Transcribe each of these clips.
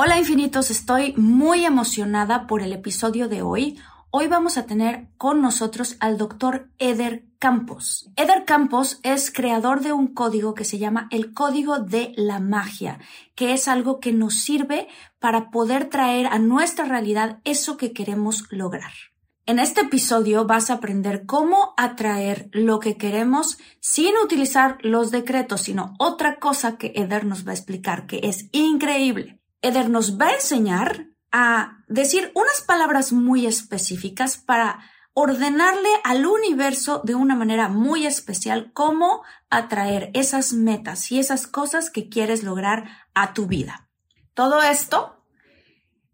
Hola infinitos, estoy muy emocionada por el episodio de hoy. Hoy vamos a tener con nosotros al doctor Eder Campos. Eder Campos es creador de un código que se llama el Código de la Magia, que es algo que nos sirve para poder traer a nuestra realidad eso que queremos lograr. En este episodio vas a aprender cómo atraer lo que queremos sin utilizar los decretos, sino otra cosa que Eder nos va a explicar, que es increíble. Eder nos va a enseñar a decir unas palabras muy específicas para ordenarle al universo de una manera muy especial cómo atraer esas metas y esas cosas que quieres lograr a tu vida. Todo esto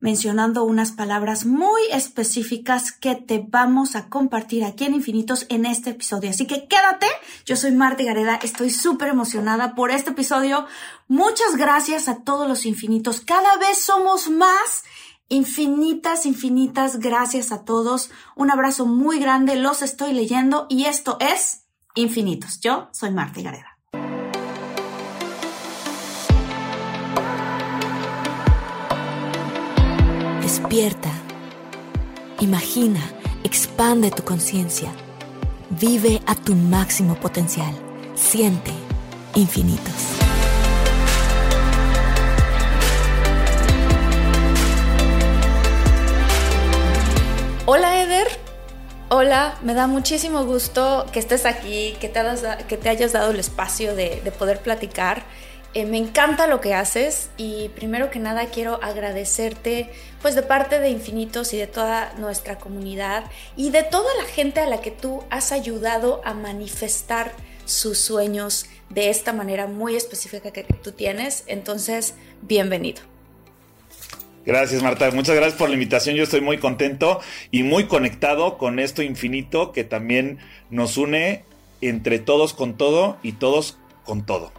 mencionando unas palabras muy específicas que te vamos a compartir aquí en Infinitos en este episodio. Así que quédate, yo soy Marta Gareda, estoy súper emocionada por este episodio. Muchas gracias a todos los infinitos, cada vez somos más. Infinitas, infinitas gracias a todos. Un abrazo muy grande, los estoy leyendo y esto es Infinitos. Yo soy Marta Gareda. Despierta. Imagina, expande tu conciencia. Vive a tu máximo potencial. Siente infinitos. Hola Eder. Hola, me da muchísimo gusto que estés aquí, que te, hayas dado el espacio de poder platicar. Eh, me encanta lo que haces y primero que nada quiero agradecerte pues de parte de Infinitos y de toda nuestra comunidad y de toda la gente a la que tú has ayudado a manifestar sus sueños de esta manera muy específica que tú tienes. Entonces, bienvenido. Gracias Marta, muchas gracias por la invitación. Yo estoy muy contento y muy conectado con esto infinito que también nos une entre todos con todo y todos con todo.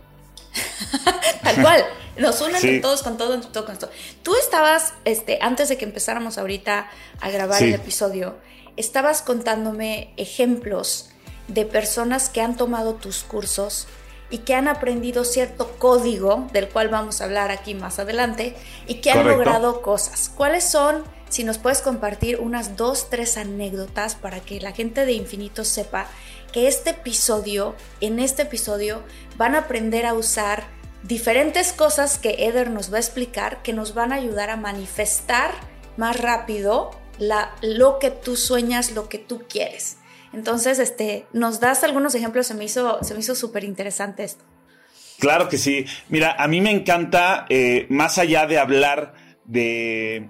Tal cual. Nos unen todos con todo, todo con todo. Tú estabas, este, antes de que empezáramos ahorita a grabar el episodio, estabas contándome ejemplos de personas que han tomado tus cursos y que han aprendido cierto código, del cual vamos a hablar aquí más adelante, y que han logrado cosas. ¿Cuáles son, si nos puedes compartir unas dos, tres anécdotas para que la gente de Infinito sepa que este episodio, en este episodio, van a aprender a usar diferentes cosas que Eder nos va a explicar que nos van a ayudar a manifestar más rápido lo que tú sueñas, lo que tú quieres. Entonces, este, nos das algunos ejemplos, se me hizo, se me hizo súper interesante esto. Claro que sí. Mira, a mí me encanta, eh, más allá de hablar de,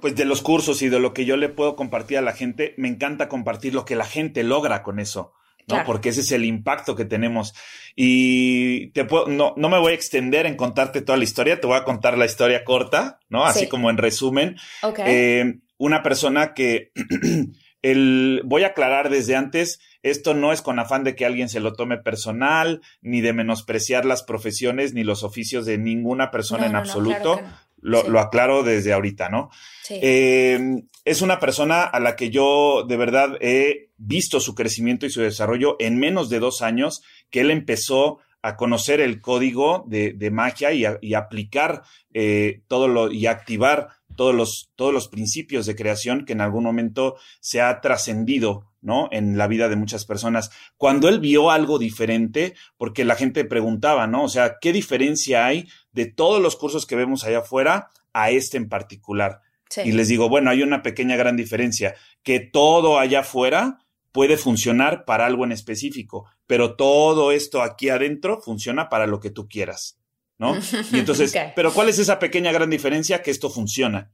pues de los cursos y de lo que yo le puedo compartir a la gente, me encanta compartir lo que la gente logra con eso. ¿No? Porque ese es el impacto que tenemos. Y te puedo, no, no me voy a extender en contarte toda la historia, te voy a contar la historia corta, ¿no? Así como en resumen. Eh, una persona que el, voy a aclarar desde antes, esto no es con afán de que alguien se lo tome personal, ni de menospreciar las profesiones ni los oficios de ninguna persona en absoluto. Lo, aclaro desde ahorita, ¿no? Eh, es una persona a la que yo de verdad he visto su crecimiento y su desarrollo en menos de dos años, que él empezó a conocer el código de, magia y, aplicar eh, todo lo y activar todos los, todos los principios de creación que en algún momento se ha trascendido ¿no? En la vida de muchas personas. Cuando él vio algo diferente, porque la gente preguntaba, ¿no? O sea, ¿qué diferencia hay de todos los cursos que vemos allá afuera a este en particular? Y les digo, bueno, hay una pequeña gran diferencia, que todo allá afuera puede funcionar para algo en específico, pero todo esto aquí adentro funciona para lo que tú quieras, ¿no? Y entonces, pero ¿cuál es esa pequeña gran diferencia? Que esto funciona.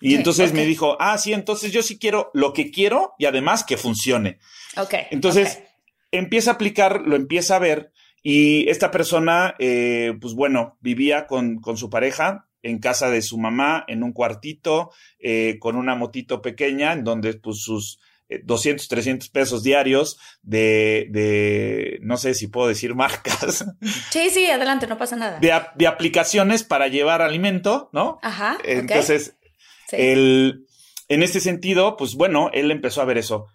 Y entonces me dijo, ah, sí, entonces yo sí quiero lo que quiero y además que funcione. Ok. Entonces empieza a aplicar, lo empieza a ver y esta persona, eh, pues bueno, vivía con, con, su pareja en casa de su mamá, en un cuartito, eh, con una motito pequeña, en donde pues sus 200, eh, 300 pesos diarios de, de, no sé si puedo decir marcas. Sí, sí, adelante, no pasa nada. De, de aplicaciones para llevar alimento, ¿no? Ajá. Entonces, el, en este sentido, pues bueno, él empezó a ver eso.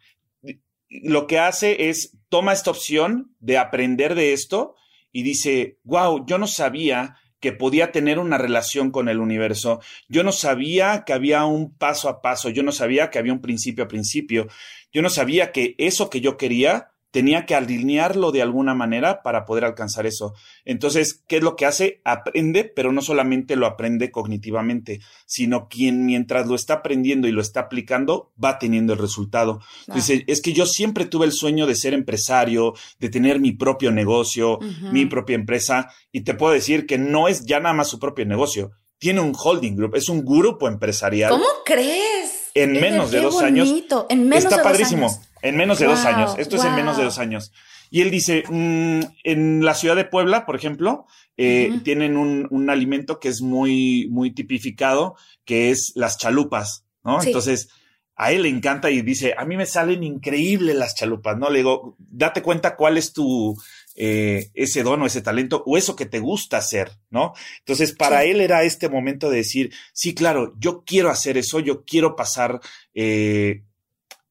Lo que hace es, toma esta opción de aprender de esto y dice, wow, yo no sabía que podía tener una relación con el universo. Yo no sabía que había un paso a paso, yo no sabía que había un principio a principio, yo no sabía que eso que yo quería tenía que alinearlo de alguna manera para poder alcanzar eso. Entonces, ¿qué es lo que hace? Aprende, pero no solamente lo aprende cognitivamente, sino quien mientras lo está aprendiendo y lo está aplicando, va teniendo el resultado. Dice, es que yo siempre tuve el sueño de ser empresario, de tener mi propio negocio, mi propia empresa, y te puedo decir que no es ya nada más su propio negocio. Tiene un holding group, es un grupo empresarial. ¿Cómo crees? En menos de dos años. En menos está de padrísimo. Dos años. En menos de dos años. Esto es en menos de dos años. Y él dice, mm, en la ciudad de Puebla, por ejemplo, eh, tienen un, un, alimento que es muy, muy tipificado, que es las chalupas, ¿no? Entonces, a él le encanta y dice, a mí me salen increíbles las chalupas, ¿no? Le digo, date cuenta cuál es tu, eh, ese don o ese talento o eso que te gusta hacer, ¿no? Entonces, para él era este momento de decir, sí, claro, yo quiero hacer eso, yo quiero pasar eh,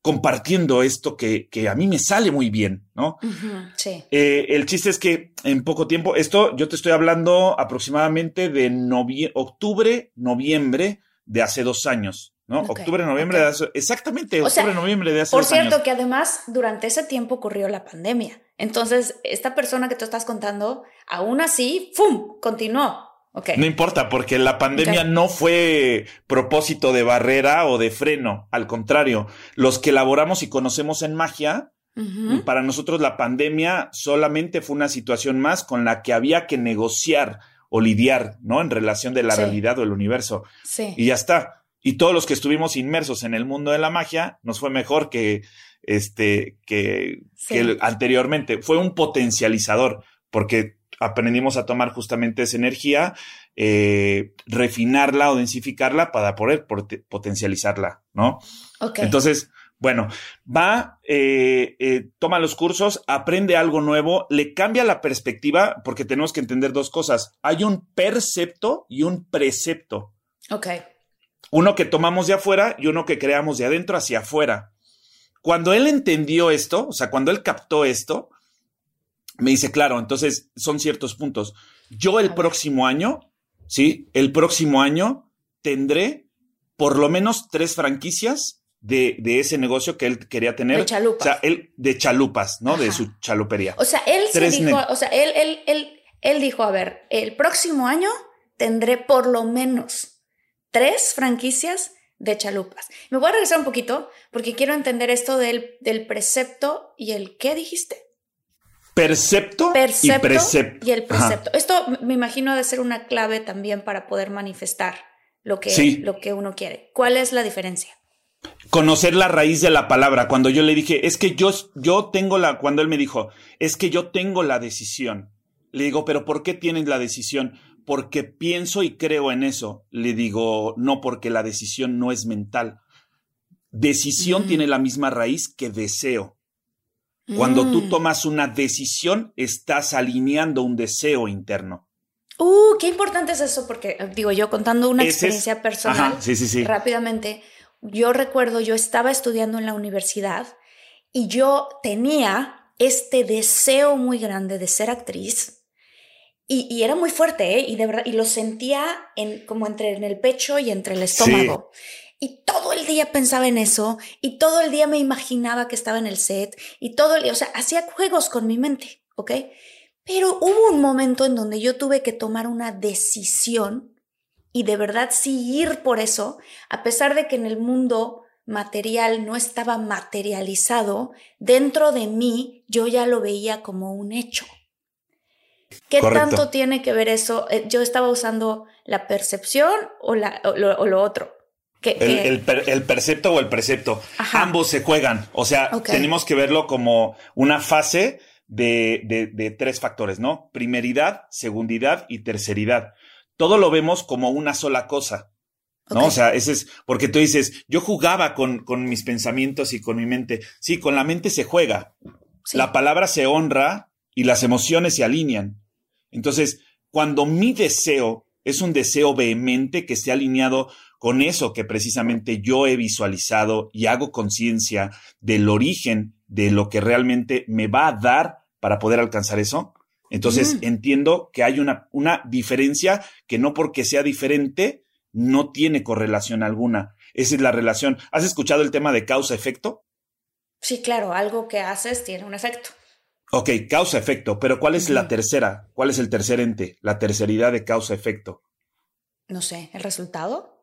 compartiendo esto que, que, a mí me sale muy bien, ¿no? sí. Eh, el chiste es que en poco tiempo, esto yo te estoy hablando aproximadamente de octubre, noviembre de hace dos años. ¿no? Octubre, noviembre de hace, exactamente, octubre, noviembre de hace Por cierto, que además durante ese tiempo ocurrió la pandemia. Entonces, esta persona que tú estás contando, aún así, ¡fum! continuó. Okay. No importa, porque la pandemia no fue propósito de barrera o de freno. Al contrario, los que elaboramos y conocemos en magia, para nosotros la pandemia solamente fue una situación más con la que había que negociar o lidiar, ¿no? En relación de la realidad o el universo. Sí. Y ya está y todos los que estuvimos inmersos en el mundo de la magia nos fue mejor que este que, anteriormente fue un potencializador porque aprendimos a tomar justamente esa energía eh, refinarla o densificarla para poder potencializarla no entonces bueno, va, eh, eh, toma los cursos, aprende algo nuevo, le cambia la perspectiva, porque tenemos que entender dos cosas. Hay un percepto y un precepto. Ok. Uno que tomamos de afuera y uno que creamos de adentro hacia afuera. Cuando él entendió esto, o sea, cuando él captó esto, me dice, claro, entonces son ciertos puntos. Yo el próximo año, sí, el próximo año tendré por lo menos tres franquicias de, de, ese negocio que él quería tener. De chalupas. O sea, él, de chalupas, ¿no? De su chalupería. O sea, él se dijo, o sea, él, él, él, él dijo, a ver, el próximo año tendré por lo menos tres franquicias de chalupas. Me voy a regresar un poquito porque quiero entender esto del, del precepto y el qué dijiste. Percepto, y precepto. Y el precepto. Esto me imagino de ser una clave también para poder manifestar lo que, lo que uno quiere. ¿Cuál es la diferencia? Conocer la raíz de la palabra. Cuando yo le dije, es que yo, yo tengo la, cuando él me dijo, es que yo tengo la decisión. Le digo, pero ¿por qué tienes la decisión? porque pienso y creo en eso. Le digo, no, porque la decisión no es mental. Decisión tiene la misma raíz que deseo. Cuando tú mm. tomas una decisión, estás alineando un deseo interno. Uh, qué importante es eso, porque digo yo contando una experiencia personal rápidamente. Yo recuerdo, yo estaba estudiando en la universidad y yo tenía este deseo muy grande de ser actriz y, era muy fuerte, ¿eh? Y de verdad, y lo sentía en, como entre en el pecho y entre el estómago. Y todo el día pensaba en eso y todo el día me imaginaba que estaba en el set y todo el día, o sea, hacía juegos con mi mente, ¿ok? Pero hubo un momento en donde yo tuve que tomar una decisión y de verdad sí ir por eso, a pesar de que en el mundo material no estaba materializado, dentro de mí yo ya lo veía como un hecho. ¿Qué tanto tiene que ver eso? Eh, yo estaba usando la percepción o, la, lo, otro. El, percepto o el precepto. Ambos se juegan. O sea, tenemos que verlo como una fase de, de, tres factores, ¿no? Primeridad, segundidad y terceridad. Todo lo vemos como una sola cosa. ¿no? O sea, ese es porque tú dices, yo jugaba con, con, mis pensamientos y con mi mente. Sí, con la mente se juega. La palabra se honra y las emociones se alinean. Entonces, cuando mi deseo es un deseo vehemente que esté alineado con eso que precisamente yo he visualizado y hago conciencia del origen de lo que realmente me va a dar para poder alcanzar eso, entonces mm. entiendo que hay una, una diferencia que no porque sea diferente no tiene correlación alguna. Esa es la relación. ¿Has escuchado el tema de causa-efecto? Sí, claro, algo que haces tiene un efecto. Ok, causa-efecto, pero ¿cuál es la tercera? ¿Cuál es el tercer ente? La terceridad de causa-efecto. No sé, ¿el resultado?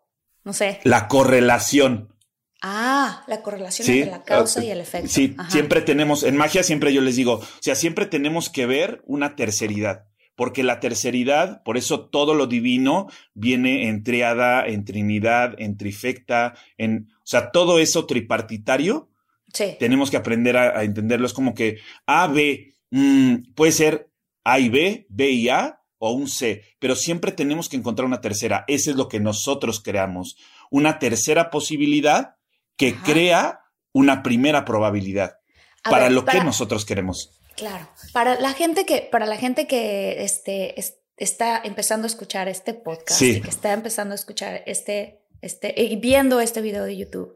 No sé. La correlación. Ah, la correlación entre la causa y el efecto. Sí, siempre tenemos, en magia siempre yo les digo, o sea, siempre tenemos que ver una terceridad porque la terceridad, por eso todo lo divino viene en triada, en trinidad, en trifecta, en, o sea, todo eso tripartitario, sí. tenemos que aprender a, entenderlo. Es como que A, B, mm, puede ser A y B, B y A, o un C, pero siempre tenemos que encontrar una tercera. Ese es lo que nosotros creamos. Una tercera posibilidad que crea una primera probabilidad para lo que nosotros queremos. Claro. Para la gente que, para la gente que este, está empezando a escuchar este podcast y que está empezando a escuchar este, este, y viendo este video de YouTube,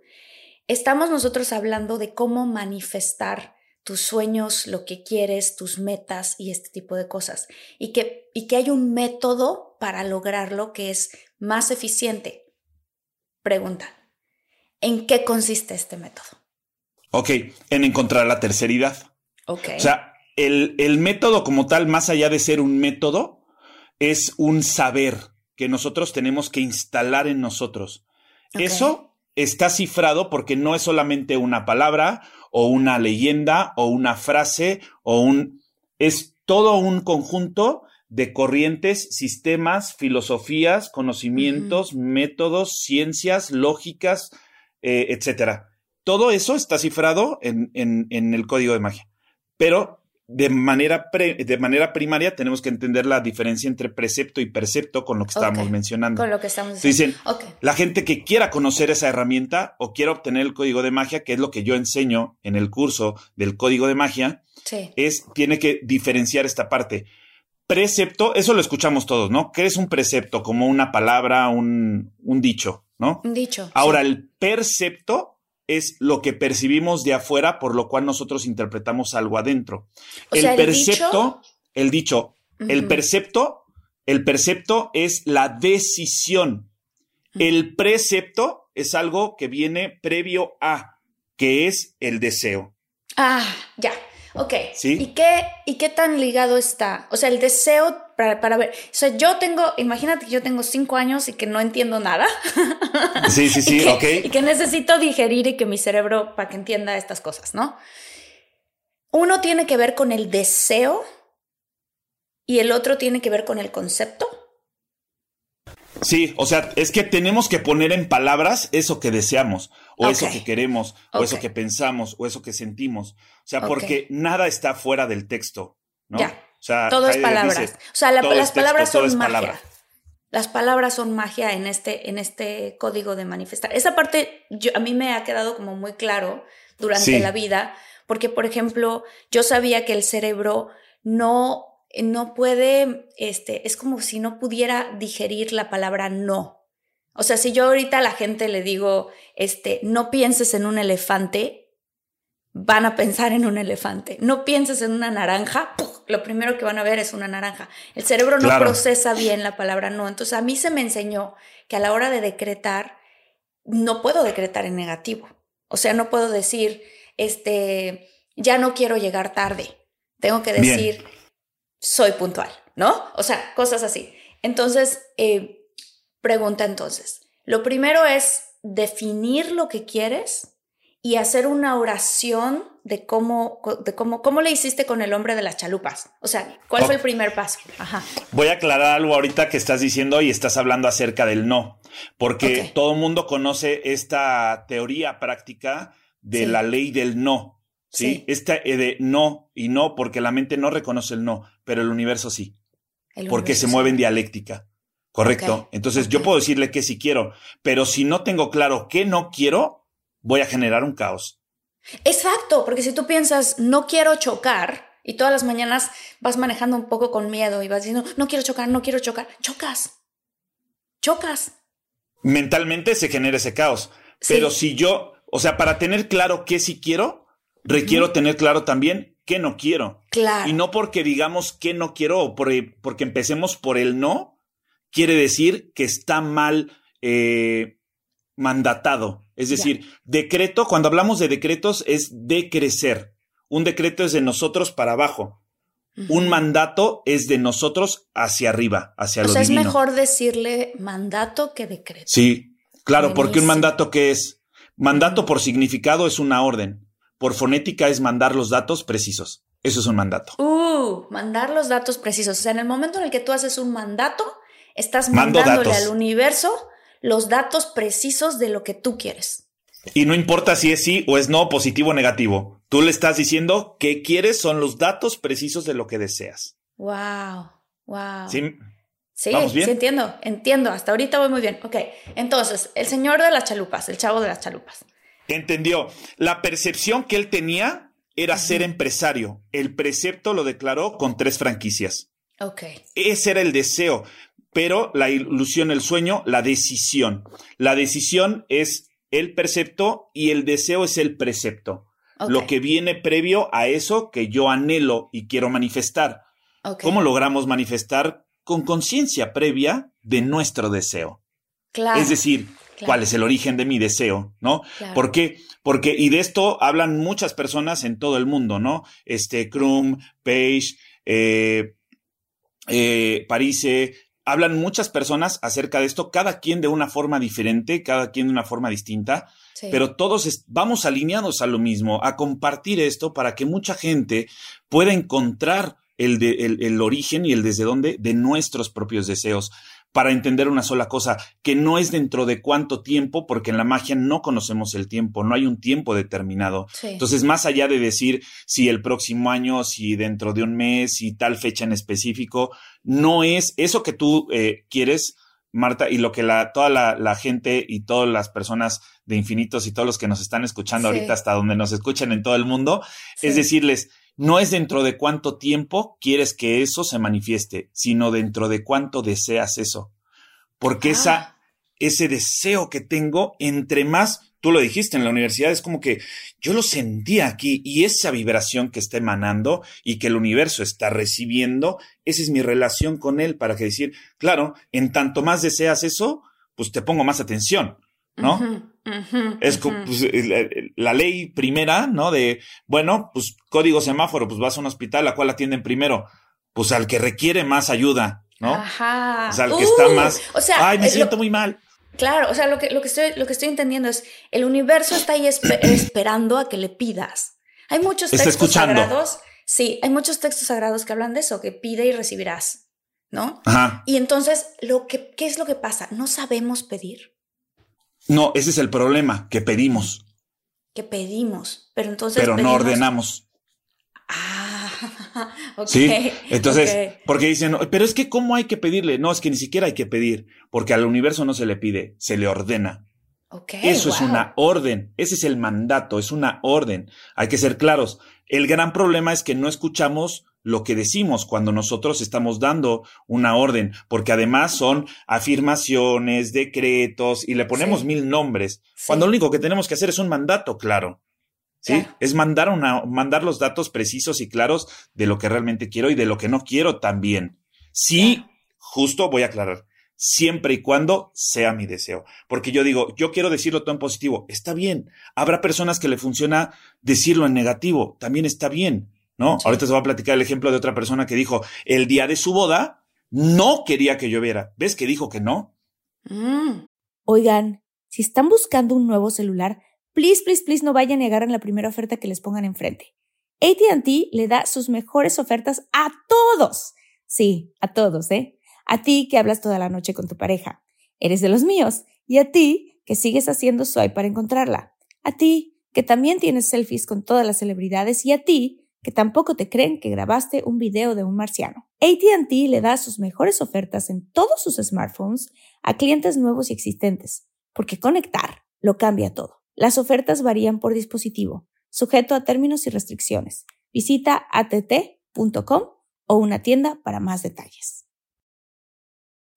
estamos nosotros hablando de cómo manifestar tus sueños, lo que quieres, tus metas y este tipo de cosas. Y que, y que hay un método para lograrlo que es más eficiente. Pregunta, ¿en qué consiste este método? Ok, en encontrar la terceridad. Ok. O sea, el, método como tal, más allá de ser un método, es un saber que nosotros tenemos que instalar en nosotros. Eso está cifrado porque no es solamente una palabra o una leyenda o una frase o un... es todo un conjunto de corrientes, sistemas, filosofías, conocimientos, métodos, ciencias, lógicas, eh, etcétera. Todo eso está cifrado en, en el código de magia. Pero de manera, de manera primaria tenemos que entender la diferencia entre precepto y percepto con lo que estábamos mencionando. Con lo que estamos diciendo. Dicen, la gente que quiera conocer esa herramienta o quiera obtener el código de magia, que es lo que yo enseño en el curso del código de magia, es, tiene que diferenciar esta parte. Precepto, eso lo escuchamos todos, ¿no? ¿Qué es un precepto? Como una palabra, un, un dicho, ¿no? Un dicho. Ahora, el percepto es lo que percibimos de afuera, por lo cual nosotros interpretamos algo adentro. el percepto, el dicho, el percepto, el percepto es la decisión. El precepto es algo que viene previo a, que es el deseo. Ah, ya. Ok. ¿Y qué, ¿Y qué tan ligado está? O sea, el deseo para, ver. O sea, yo tengo, imagínate que yo tengo cinco años y que no entiendo nada. Sí, sí, sí, ok. Y que necesito digerir y que mi cerebro para que entienda estas cosas, ¿no? Uno tiene que ver con el deseo y el otro tiene que ver con el concepto. Sí, o sea, es que tenemos que poner en palabras eso que deseamos, o eso que queremos, o eso que pensamos, o eso que sentimos. O sea, porque nada está fuera del texto, ¿no? Ya. Sea, todo es palabras. o sea, las palabras son magia. Las palabras son magia en este, en este código de manifestar. Esa parte yo, a mí me ha quedado como muy claro durante la vida, porque, por ejemplo, yo sabía que el cerebro no no puede, este, es como si no pudiera digerir la palabra no. O sea, si yo ahorita a la gente le digo, este, no pienses en un elefante, van a pensar en un elefante. No pienses en una naranja, lo primero que van a ver es una naranja. El cerebro no procesa bien la palabra no. Entonces a mí se me enseñó que a la hora de decretar, no puedo decretar en negativo. O sea, no puedo decir, este, ya no quiero llegar tarde. Tengo que decir, soy puntual, ¿no? O sea, cosas así. Entonces, eh, pregunta entonces, lo primero es definir lo que quieres y hacer una oración de cómo, de cómo, cómo le hiciste con el hombre de las chalupas. O sea, ¿cuál fue el primer paso? Ajá. Voy a aclarar algo ahorita que estás diciendo y estás hablando acerca del no, porque todo el mundo conoce esta teoría práctica de la ley del no. ¿sí? Esta eh, de no y no, porque la mente no reconoce el no, pero el universo sí. porque se mueve en dialéctica. Correcto. Entonces yo puedo decirle que sí quiero, pero si no tengo claro qué no quiero, voy a generar un caos. Exacto, porque si tú piensas, no quiero chocar, y todas las mañanas vas manejando un poco con miedo y vas diciendo, no quiero chocar, no quiero chocar, chocas. Chocas. Mentalmente se genera ese caos. Pero si yo, o sea, para tener claro qué sí quiero, requiero tener claro también qué no quiero. Claro. Y no porque digamos qué no quiero o porque empecemos por el no, quiere decir que está mal eh, mandatado. Es decir, decreto, cuando hablamos de decretos, es decrecer. Un decreto es de nosotros para abajo. Un mandato es de nosotros hacia arriba, hacia o sea, es mejor decirle mandato que decreto. Sí, claro, porque un mandato que es mandato por significado es una orden. Por fonética es mandar los datos precisos. Eso es un mandato. Uh, mandar los datos precisos. O sea, en el momento en el que tú haces un mandato, Estás mandándole al universo los datos precisos de lo que tú quieres. Y no importa si es sí o es no, positivo o negativo. Tú le estás diciendo que quieres son los datos precisos de lo que deseas. Wow, wow. Sí, sí, sí entiendo, entiendo. Hasta ahorita voy muy bien. Ok, entonces, el señor de las chalupas, el chavo de las chalupas. Entendió. La percepción que él tenía era ser empresario. El precepto lo declaró con tres franquicias. Ok. Ese era el deseo pero la ilusión, el sueño, la decisión. La decisión es el precepto y el deseo es el precepto. Lo que viene previo a eso que yo anhelo y quiero manifestar. ¿Cómo logramos manifestar con conciencia previa de nuestro deseo? Claro. Es decir, cuál es el origen de mi deseo, ¿no? ¿Por qué? Porque, y de esto hablan muchas personas en todo el mundo, ¿no? Este, Krum, Page, eh, eh, Parise, hablan muchas personas acerca de esto, cada quien de una forma diferente, cada quien de una forma distinta, pero todos vamos alineados a lo mismo, a compartir esto para que mucha gente pueda encontrar el, el origen y el desde dónde de nuestros propios deseos para entender una sola cosa, que no es dentro de cuánto tiempo, porque en la magia no conocemos el tiempo, no hay un tiempo determinado. Entonces, más allá de decir si el próximo año, si dentro de un mes, si tal fecha en específico, no es eso que tú eh, quieres, Marta, y lo que la, toda la, gente y todas las personas de infinitos y todos los que nos están escuchando ahorita hasta donde nos escuchan en todo el mundo, es decirles, no es dentro de cuánto tiempo quieres que eso se manifieste, sino dentro de cuánto deseas eso. Porque esa, ah. ese deseo que tengo, entre más, tú lo dijiste en la universidad, es como que yo lo sentía aquí y esa vibración que está emanando y que el universo está recibiendo, esa es mi relación con él para que decir, claro, en tanto más deseas eso, pues te pongo más atención, ¿no? es pues, la, ley primera, ¿no? De, bueno, pues código semáforo, pues vas a un hospital, ¿a cual atienden primero? Pues al que requiere más ayuda, ¿no? Ajá. O sea, al que está uh, más. O sea, ay, me siento muy mal. Claro, o sea, lo que, lo, que estoy, lo que estoy entendiendo es, el universo está ahí esperando a que le pidas. Hay muchos textos sagrados. Sí, hay muchos textos sagrados que hablan de eso, que pide y recibirás, ¿no? Ajá. Y entonces, lo que, ¿qué es lo que pasa? No sabemos pedir. No, ese es el problema, que pedimos. Que pedimos, pero entonces. Pero no ordenamos. Ah, ok. Sí, entonces, porque dicen, pero es que ¿cómo hay que pedirle? No, es que ni siquiera hay que pedir, porque al universo no se le pide, se le ordena. Okay, Eso es una orden, ese es el mandato, es una orden. Hay que ser claros. El gran problema es que no escuchamos lo que decimos cuando nosotros estamos dando una orden, porque además son afirmaciones, decretos y le ponemos mil nombres, cuando lo único que tenemos que hacer es un mandato claro. ¿Sí? Es mandar una, mandar los datos precisos y claros de lo que realmente quiero y de lo que no quiero también. Sí, justo voy a aclarar. siempre y cuando sea mi deseo. Porque yo digo, yo quiero decirlo todo en positivo, está bien. Habrá personas que le funciona decirlo en negativo, también está bien, ¿no? Ahorita se va a platicar el ejemplo de otra persona que dijo, el día de su boda no quería que lloviera. ¿Ves que dijo que no? Mm. Oigan, si están buscando un nuevo celular, please, please, please no vayan a negar en la primera oferta que les pongan enfrente. ATT le da sus mejores ofertas a todos. Sí, a todos, ¿eh? A ti que hablas toda la noche con tu pareja. Eres de los míos. Y a ti que sigues haciendo swipe para encontrarla. A ti que también tienes selfies con todas las celebridades. Y a ti que tampoco te creen que grabaste un video de un marciano. ATT le da sus mejores ofertas en todos sus smartphones a clientes nuevos y existentes, porque conectar lo cambia todo. Las ofertas varían por dispositivo, sujeto a términos y restricciones. Visita att.com o una tienda para más detalles.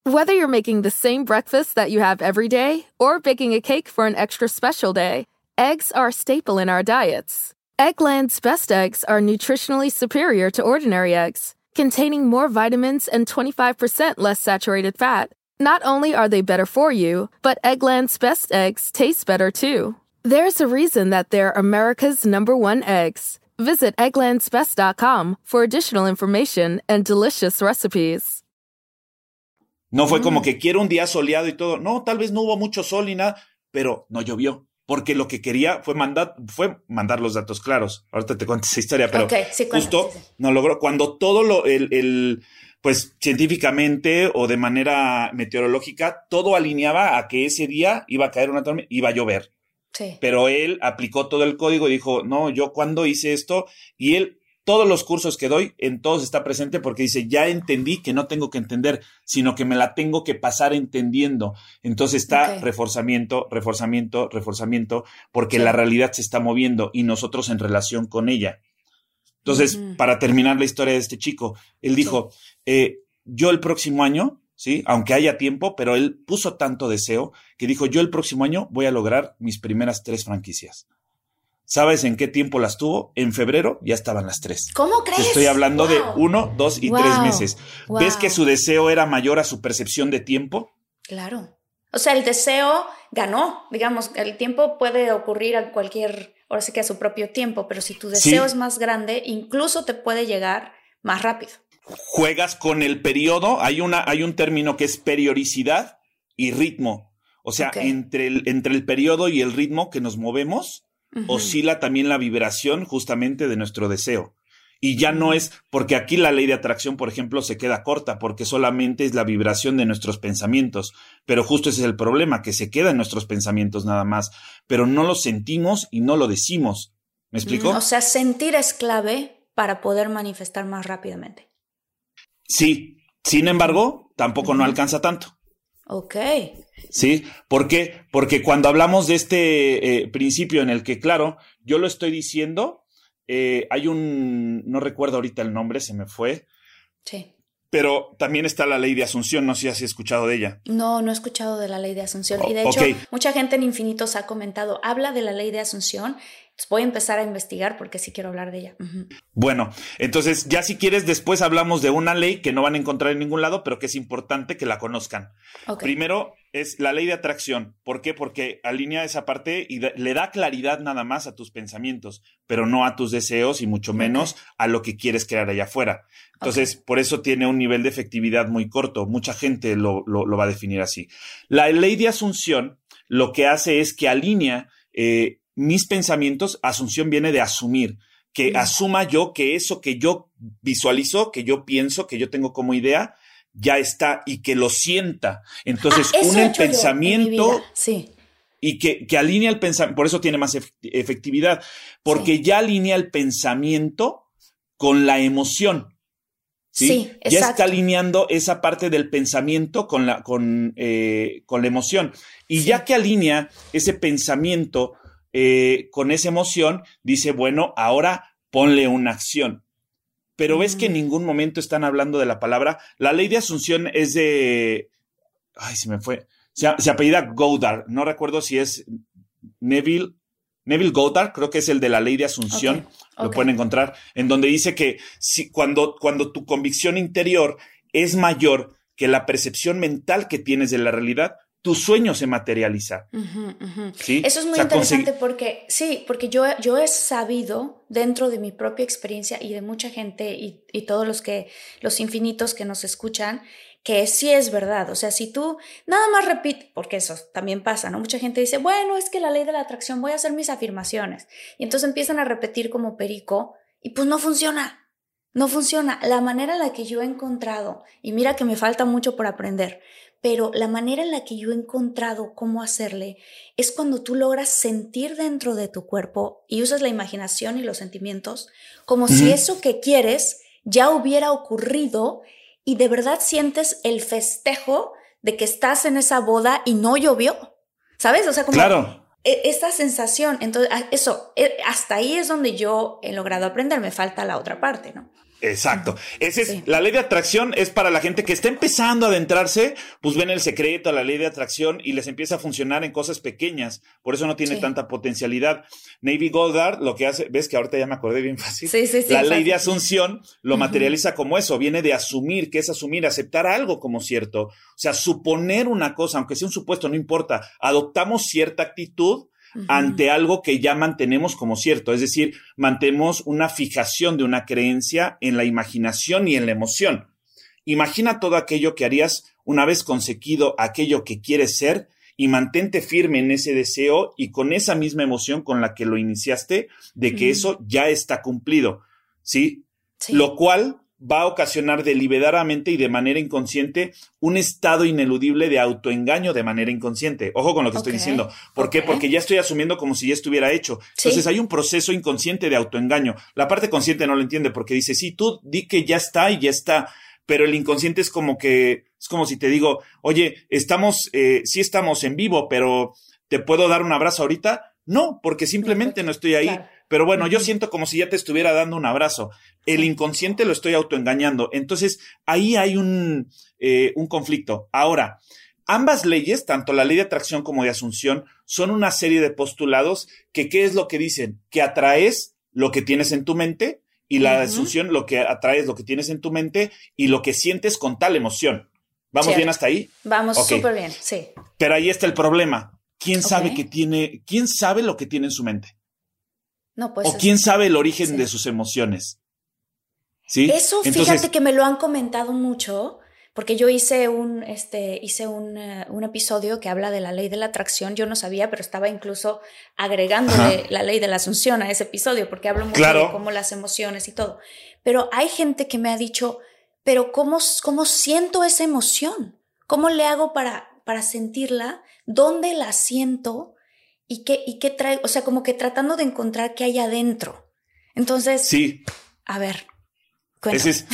Whether you're making the same breakfast that you have every day or baking a cake for an extra special day, eggs are a staple in our diets. Eggland's best eggs are nutritionally superior to ordinary eggs, containing more vitamins and 25% less saturated fat. Not only are they better for you, but Eggland's best eggs taste better too. There's a reason that they're America's number one eggs. Visit egglandsbest.com for additional information and delicious recipes. No fue como mm. que quiero un día soleado y todo. No, tal vez no hubo mucho sol ni nada, pero no llovió. Porque lo que quería fue mandar, fue mandar los datos claros. Ahorita te cuento esa historia, pero justo no logró. Cuando todo lo, el, el, pues científicamente o de manera meteorológica, todo alineaba a que ese día iba a caer una tormenta, iba a llover. Sí. Pero él aplicó todo el código y dijo, no, yo cuando hice esto, y él todos los cursos que doy, en todos está presente porque dice, ya entendí que no tengo que entender, sino que me la tengo que pasar entendiendo. Entonces está reforzamiento, reforzamiento, reforzamiento, porque la realidad se está moviendo y nosotros en relación con ella. Entonces, para terminar la historia de este chico, él dijo, eh, yo el próximo año, sí, aunque haya tiempo, pero él puso tanto deseo que dijo, yo el próximo año voy a lograr mis primeras tres franquicias. ¿Sabes en qué tiempo las tuvo? En febrero ya estaban las tres. ¿Cómo crees? estoy hablando de uno, dos y tres meses. ¿Ves que su deseo era mayor a su percepción de tiempo? Claro. O sea, el deseo ganó, digamos, el tiempo puede ocurrir a cualquier, ahora sí que a su propio tiempo, pero si tu deseo es más grande, incluso te puede llegar más rápido. Juegas con el periodo, hay, una, hay un término que es periodicidad y ritmo. O sea, entre, el, entre el periodo y el ritmo que nos movemos, oscila también la vibración justamente de nuestro deseo. Y ya no es, porque aquí la ley de atracción, por ejemplo, se queda corta, porque solamente es la vibración de nuestros pensamientos. Pero justo ese es el problema, que se queda en nuestros pensamientos nada más, pero no lo sentimos y no lo decimos. ¿Me explico? o sea, sentir es clave para poder manifestar más rápidamente. Sí, sin embargo, tampoco no alcanza tanto. Ok. Sí, ¿por qué? Porque cuando hablamos de este eh, principio en el que, claro, yo lo estoy diciendo, eh, hay un, no recuerdo ahorita el nombre, se me fue. Sí. Pero también está la ley de Asunción, no sé si has escuchado de ella. No, no he escuchado de la ley de Asunción. y de hecho, mucha gente en Infinitos ha comentado, habla de la ley de Asunción voy a empezar a investigar porque sí quiero hablar de ella. Bueno, entonces ya si quieres, después hablamos de una ley que no van a encontrar en ningún lado, pero que es importante que la conozcan. Primero es la ley de atracción. ¿Por qué? Porque alinea esa parte y le da claridad nada más a tus pensamientos, pero no a tus deseos y mucho menos a lo que quieres crear allá afuera. Entonces, por eso tiene un nivel de efectividad muy corto. Mucha gente lo, va a definir así. La ley de asunción lo que hace es que alinea eh, mis pensamientos, asunción viene de asumir, que asuma yo que eso que yo visualizo, que yo pienso, que yo tengo como idea, ya está y que lo sienta. Entonces, ah, un pensamiento sí. y que, que, alinea el pensamiento, por eso tiene más efectividad, porque ya alinea el pensamiento con la emoción. ¿sí? ya está alineando esa parte del pensamiento con la, con, eh, con la emoción. Y ya que alinea ese pensamiento eh, con esa emoción, dice, bueno, ahora ponle una acción. Pero ves que en mm. ningún momento están hablando de la palabra. La ley de asunción es de... Ay, se me fue. Se, apellida Goddard. No recuerdo si es Neville. Neville Goddard, creo que es el de la ley de asunción. Lo pueden encontrar. En donde dice que si, cuando, cuando tu convicción interior es mayor que la percepción mental que tienes de la realidad, tu sueño se materializa. ¿Sí? Eso es muy interesante porque, sí, porque yo, yo he sabido dentro de mi propia experiencia y de mucha gente y, y todos los que, los infinitos que nos escuchan, que sí es verdad. O sea, si tú nada más repites, porque eso también pasa, ¿no? Mucha gente dice, bueno, es que la ley de la atracción, voy a hacer mis afirmaciones. Y entonces empiezan a repetir como perico y pues no funciona. No funciona. La manera en la que yo he encontrado, y mira que me falta mucho por aprender, pero la manera en la que yo he encontrado cómo hacerle es cuando tú logras sentir dentro de tu cuerpo y usas la imaginación y los sentimientos como si eso que quieres ya hubiera ocurrido y de verdad sientes el festejo de que estás en esa boda y no llovió. ¿Sabes? O sea, como claro. E, esta sensación. Entonces, eso, e, hasta ahí es donde yo he logrado aprender. Me falta la otra parte, ¿no? Exacto. Esa es la ley de atracción es para la gente que está empezando a adentrarse, pues ven el secreto, la ley de atracción y les empieza a funcionar en cosas pequeñas. Por eso no tiene tanta potencialidad. Navy Goddard lo que hace, ves que ahorita ya me acordé bien fácil. Sí, sí, la ley de asunción lo materializa como eso, viene de asumir, que es asumir, aceptar algo como cierto. O sea, suponer una cosa, aunque sea un supuesto, no importa. Adoptamos cierta actitud ante algo que ya mantenemos como cierto, es decir, mantenemos una fijación de una creencia en la imaginación y en la emoción. Imagina todo aquello que harías una vez conseguido aquello que quieres ser y mantente firme en ese deseo y con esa misma emoción con la que lo iniciaste de que eso ya está cumplido, ¿sí? ¿sí? Lo cual va a ocasionar deliberadamente y de manera inconsciente un estado ineludible de autoengaño de manera inconsciente. Ojo con lo que estoy diciendo. ¿Por qué? Porque ya estoy asumiendo como si ya estuviera hecho. Entonces hay un proceso inconsciente de autoengaño. La parte consciente no lo entiende porque dice, sí, tú di que ya está y ya está. Pero el inconsciente es como que, es como si te digo, oye, estamos, eh, sí estamos en vivo, pero ¿te puedo dar un abrazo ahorita? No, porque simplemente no estoy ahí. Pero bueno, yo siento como si ya te estuviera dando un abrazo. El inconsciente lo estoy autoengañando. Entonces, ahí hay un, eh, un conflicto. Ahora, ambas leyes, tanto la ley de atracción como de asunción, son una serie de postulados que, ¿qué es lo que dicen? Que atraes lo que tienes en tu mente y la asunción lo que atraes lo que tienes en tu mente y lo que sientes con tal emoción. ¿Vamos bien hasta ahí? Vamos súper bien, sí. Pero ahí está el problema. ¿Quién sabe que tiene, quién sabe lo que tiene en su mente? No, pues. O quién sabe el origen de sus emociones. ¿Sí? Eso, fíjate que me lo han comentado mucho, porque yo hice un, este, hice un, eh, un, episodio que habla de la ley de la atracción. Yo no sabía, pero estaba incluso agregándole la ley de la asunción a ese episodio, porque hablo mucho de cómo las emociones y todo. Pero hay gente que me ha dicho, pero ¿cómo, cómo siento esa emoción? ¿Cómo le hago para, para sentirla? ¿Dónde la siento? y qué, y qué trae, o sea, como que tratando de encontrar qué hay adentro. Entonces, sí. A ver, es,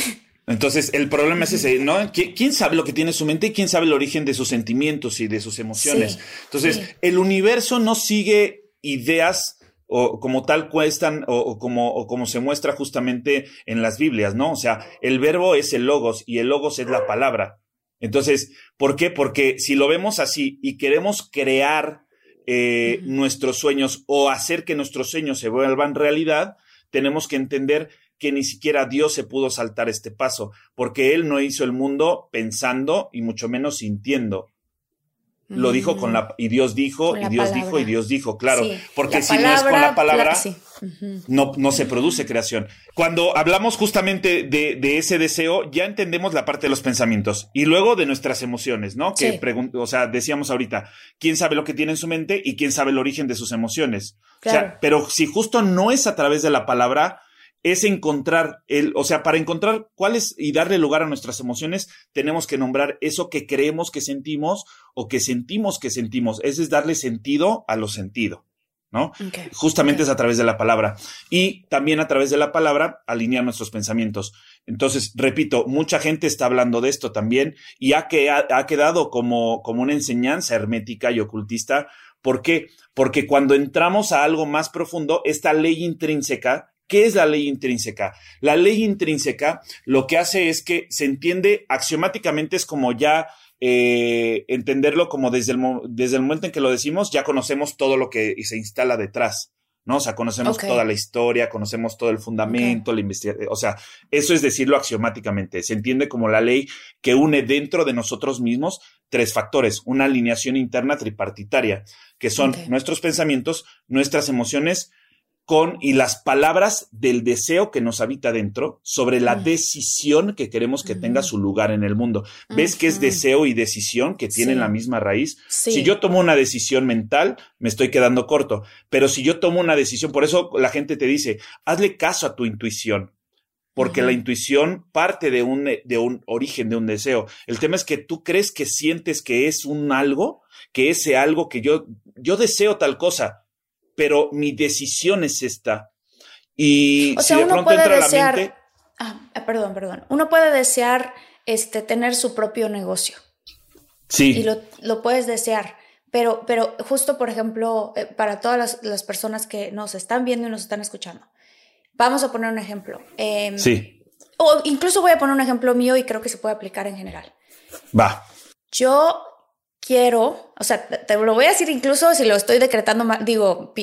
entonces, el problema es ese, ¿no? ¿Quién sabe lo que tiene su mente y quién sabe el origen de sus sentimientos y de sus emociones? entonces, el universo no sigue ideas o como tal cuestan o, como, o como se muestra justamente en las Biblias, ¿no? O sea, el verbo es el logos y el logos es la palabra. Entonces, ¿por qué? Porque si lo vemos así y queremos crear eh, nuestros sueños o hacer que nuestros sueños se vuelvan realidad, tenemos que entender que ni siquiera Dios se pudo saltar este paso, porque Él no hizo el mundo pensando y mucho menos sintiendo. Lo dijo con la y Dios dijo y Dios dijo y Dios dijo, claro, porque si no es con la palabra no, no se produce creación. Cuando hablamos justamente de, de, ese deseo, ya entendemos la parte de los pensamientos y luego de nuestras emociones, ¿no? Que o sea, decíamos ahorita, quién sabe lo que tiene en su mente y quién sabe el origen de sus emociones. O sea, pero si justo no es a través de la palabra, es encontrar el, o sea, para encontrar cuáles y darle lugar a nuestras emociones, tenemos que nombrar eso que creemos que sentimos o que sentimos que sentimos. Ese es darle sentido a lo sentido, ¿no? Justamente es a través de la palabra. Y también a través de la palabra alinear nuestros pensamientos. Entonces, repito, mucha gente está hablando de esto también y ha, que, ha, quedado como, como una enseñanza hermética y ocultista. ¿Por qué? Porque cuando entramos a algo más profundo, esta ley intrínseca ¿Qué es la ley intrínseca? La ley intrínseca lo que hace es que se entiende axiomáticamente, es como ya eh, entenderlo como desde el, desde el momento en que lo decimos, ya conocemos todo lo que se instala detrás. ¿no? O sea, conocemos toda la historia, conocemos todo el fundamento, la investigación, o sea, eso es decirlo axiomáticamente. Se entiende como la ley que une dentro de nosotros mismos tres factores, una alineación interna tripartitaria, que son nuestros pensamientos, nuestras emociones, con y las palabras del deseo que nos habita dentro sobre la decisión que queremos que tenga su lugar en el mundo. ¿Ves que es deseo y decisión que tienen la misma raíz? Si yo tomo una decisión mental, me estoy quedando corto, pero si yo tomo una decisión, por eso la gente te dice, hazle caso a tu intuición. Porque la intuición parte de un, de un origen, de un deseo. El tema es que tú crees que sientes que es un algo, que ese algo que yo, yo deseo tal cosa, pero mi decisión es esta. Y si de pronto entra desear, la mente. Ah, ah, perdón, perdón. Uno puede desear este, tener su propio negocio. Sí. Y lo, puedes desear. Pero, pero justo, por ejemplo, eh, para todas las, personas que nos están viendo y nos están escuchando, vamos a poner un ejemplo. Em, sí. O incluso voy a poner un ejemplo mío y creo que se puede aplicar en general. Va. Yo quiero, o sea, te lo voy a decir incluso si lo estoy decretando mal, digo,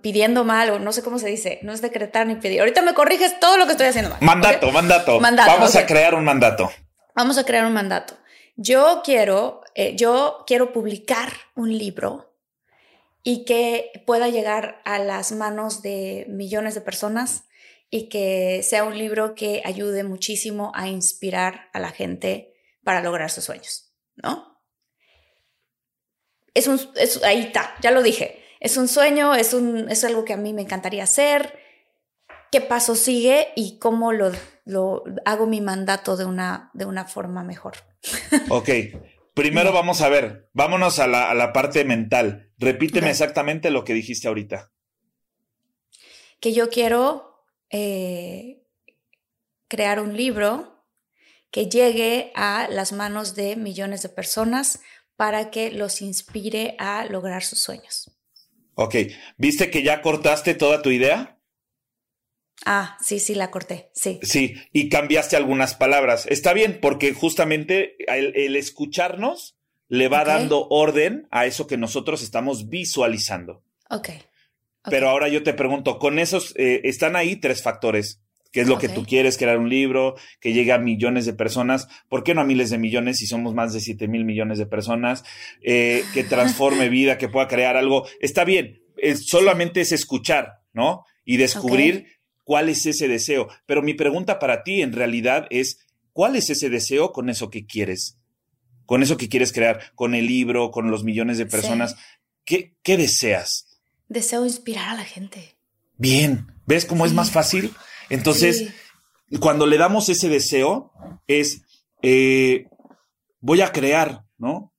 pidiendo mal o no sé cómo se dice, no es decretar ni pedir. Ahorita me corriges todo lo que estoy haciendo mal. Mandato, mandato. Vamos a crear un mandato. Vamos a crear un mandato. Yo quiero, eh, yo quiero publicar un libro y que pueda llegar a las manos de millones de personas y que sea un libro que ayude muchísimo a inspirar a la gente para lograr sus sueños, ¿no? Es un, ahí está, ya lo dije. Es un sueño, es, un, es algo que a mí me encantaría hacer. ¿Qué paso sigue y cómo lo, lo hago mi mandato de una, de una forma mejor? Ok, primero vamos a ver, vámonos a la, a la parte mental. Repíteme exactamente lo que dijiste ahorita. Que yo quiero eh, crear un libro que llegue a las manos de millones de personas para que los inspire a lograr sus sueños. Ok, ¿viste que ya cortaste toda tu idea? Ah, sí, sí, la corté, sí. Sí, y cambiaste algunas palabras. Está bien, porque justamente el, escucharnos le va dando orden a eso que nosotros estamos visualizando. Ok. Pero ahora yo te pregunto, con esos, eh, están ahí tres factores que es lo que tú quieres, crear un libro que llegue a millones de personas, ¿por qué no a miles de millones si somos más de 7 mil millones de personas? Eh, que transforme vida, que pueda crear algo. Está bien, solamente es escuchar, ¿no? Y descubrir cuál es ese deseo. Pero mi pregunta para ti en realidad es, ¿cuál es ese deseo con eso que quieres? Con eso que quieres crear, con el libro, con los millones de personas. ¿Qué, ¿Qué deseas? Deseo inspirar a la gente. Bien, ¿ves cómo es más fácil? Entonces, cuando le damos ese deseo, es, eh, voy a crear, ¿no?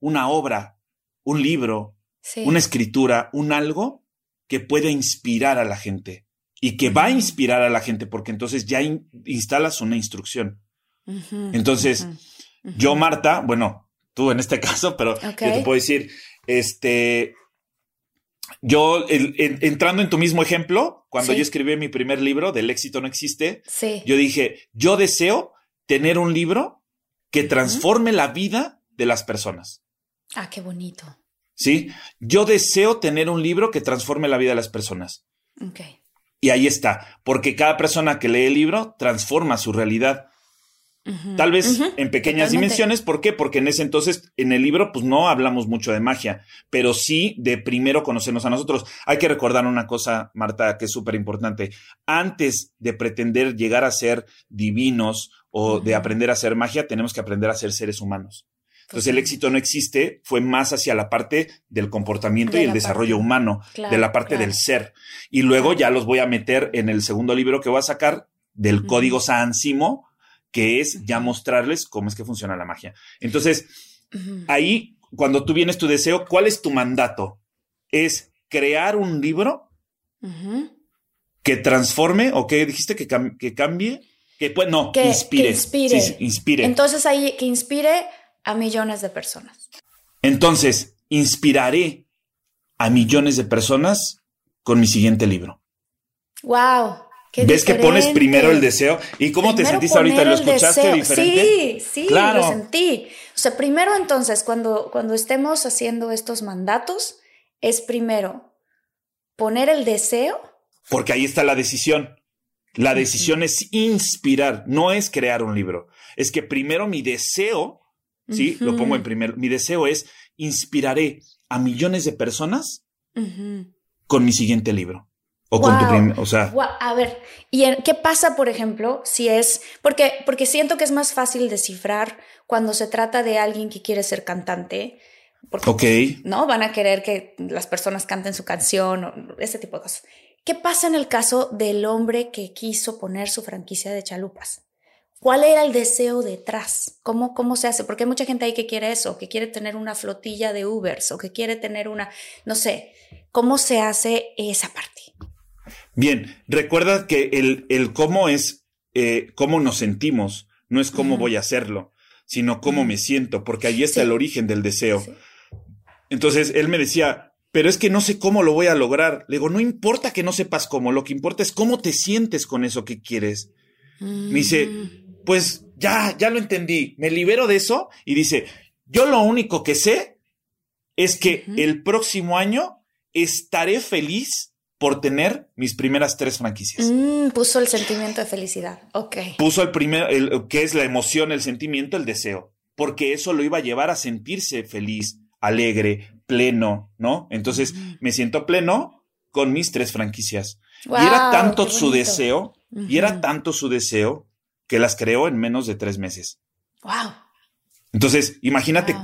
Una obra, un libro, una escritura, un algo que pueda inspirar a la gente y que va a inspirar a la gente porque entonces ya instalas una instrucción. entonces, yo, Marta, bueno, tú en este caso, pero yo te puedo decir, este, yo, entrando en tu mismo ejemplo, cuando yo escribí mi primer libro, Del éxito no existe, yo dije, yo deseo tener un libro que transforme la vida de las personas. Ah, qué bonito. Sí, yo deseo tener un libro que transforme la vida de las personas. Y ahí está, porque cada persona que lee el libro transforma su realidad. Tal vez en pequeñas dimensiones, ¿por qué? Porque en ese entonces, en el libro, pues no hablamos mucho de magia, pero sí de primero conocernos a nosotros. Hay que recordar una cosa, Marta, que es súper importante. Antes de pretender llegar a ser divinos o de aprender a hacer magia, tenemos que aprender a ser seres humanos. Entonces el éxito no existe, fue más hacia la parte del comportamiento y el desarrollo humano, de la parte del ser. Y luego ya los voy a meter en el segundo libro que voy a sacar del código Sansimo, que es ya mostrarles cómo es que funciona la magia. Entonces, ahí, cuando tú vienes tu deseo, ¿cuál es tu mandato? ¿Es crear un libro que transforme o que dijiste que, cambie? Que pues no, que inspire. inspire. inspire. Entonces ahí que inspire a millones de personas. Entonces, inspiraré a millones de personas con mi siguiente libro. Wow. ¿Ves que pones primero el deseo? ¿Y cómo te sentiste ahorita? ¿Lo escuchaste diferente? Sí, sí, lo sentí. O sea, primero entonces, cuando, cuando estemos haciendo estos mandatos, es primero poner el deseo. Porque ahí está la decisión. La decisión es inspirar, no es crear un libro. Es que primero mi deseo, ¿sí? Lo pongo en primer, mi deseo es inspiraré a millones de personas con mi siguiente libro. O con tu primer, o sea. A ver, ¿y qué pasa, por ejemplo, si es, porque, porque siento que es más fácil descifrar cuando se trata de alguien que quiere ser cantante, porque, ok. ¿no? Van a querer que las personas canten su canción o ese tipo de cosas. ¿Qué pasa en el caso del hombre que quiso poner su franquicia de chalupas? ¿Cuál era el deseo detrás? ¿Cómo, ¿Cómo se hace? Porque hay mucha gente ahí que quiere eso, que quiere tener una flotilla de Ubers o que quiere tener una, no sé, ¿cómo se hace esa parte? Bien, recuerda que el, el cómo es, eh, cómo nos sentimos, no es cómo voy a hacerlo, sino cómo me siento, porque ahí está el origen del deseo. Entonces él me decía, pero es que no sé cómo lo voy a lograr. Le digo, no importa que no sepas cómo, lo que importa es cómo te sientes con eso que quieres. Me dice, mm. pues ya, ya lo entendí, me libero de eso y dice, yo lo único que sé es que el próximo año estaré feliz por tener mis primeras tres franquicias. Mm, puso el sentimiento de felicidad, ok. Puso el primer, el, que es la emoción, el sentimiento, el deseo, porque eso lo iba a llevar a sentirse feliz, alegre, pleno, ¿no? Entonces me siento pleno con mis tres franquicias. y era tanto su deseo, y era tanto su deseo que las creó en menos de tres meses. Wow. Entonces, imagínate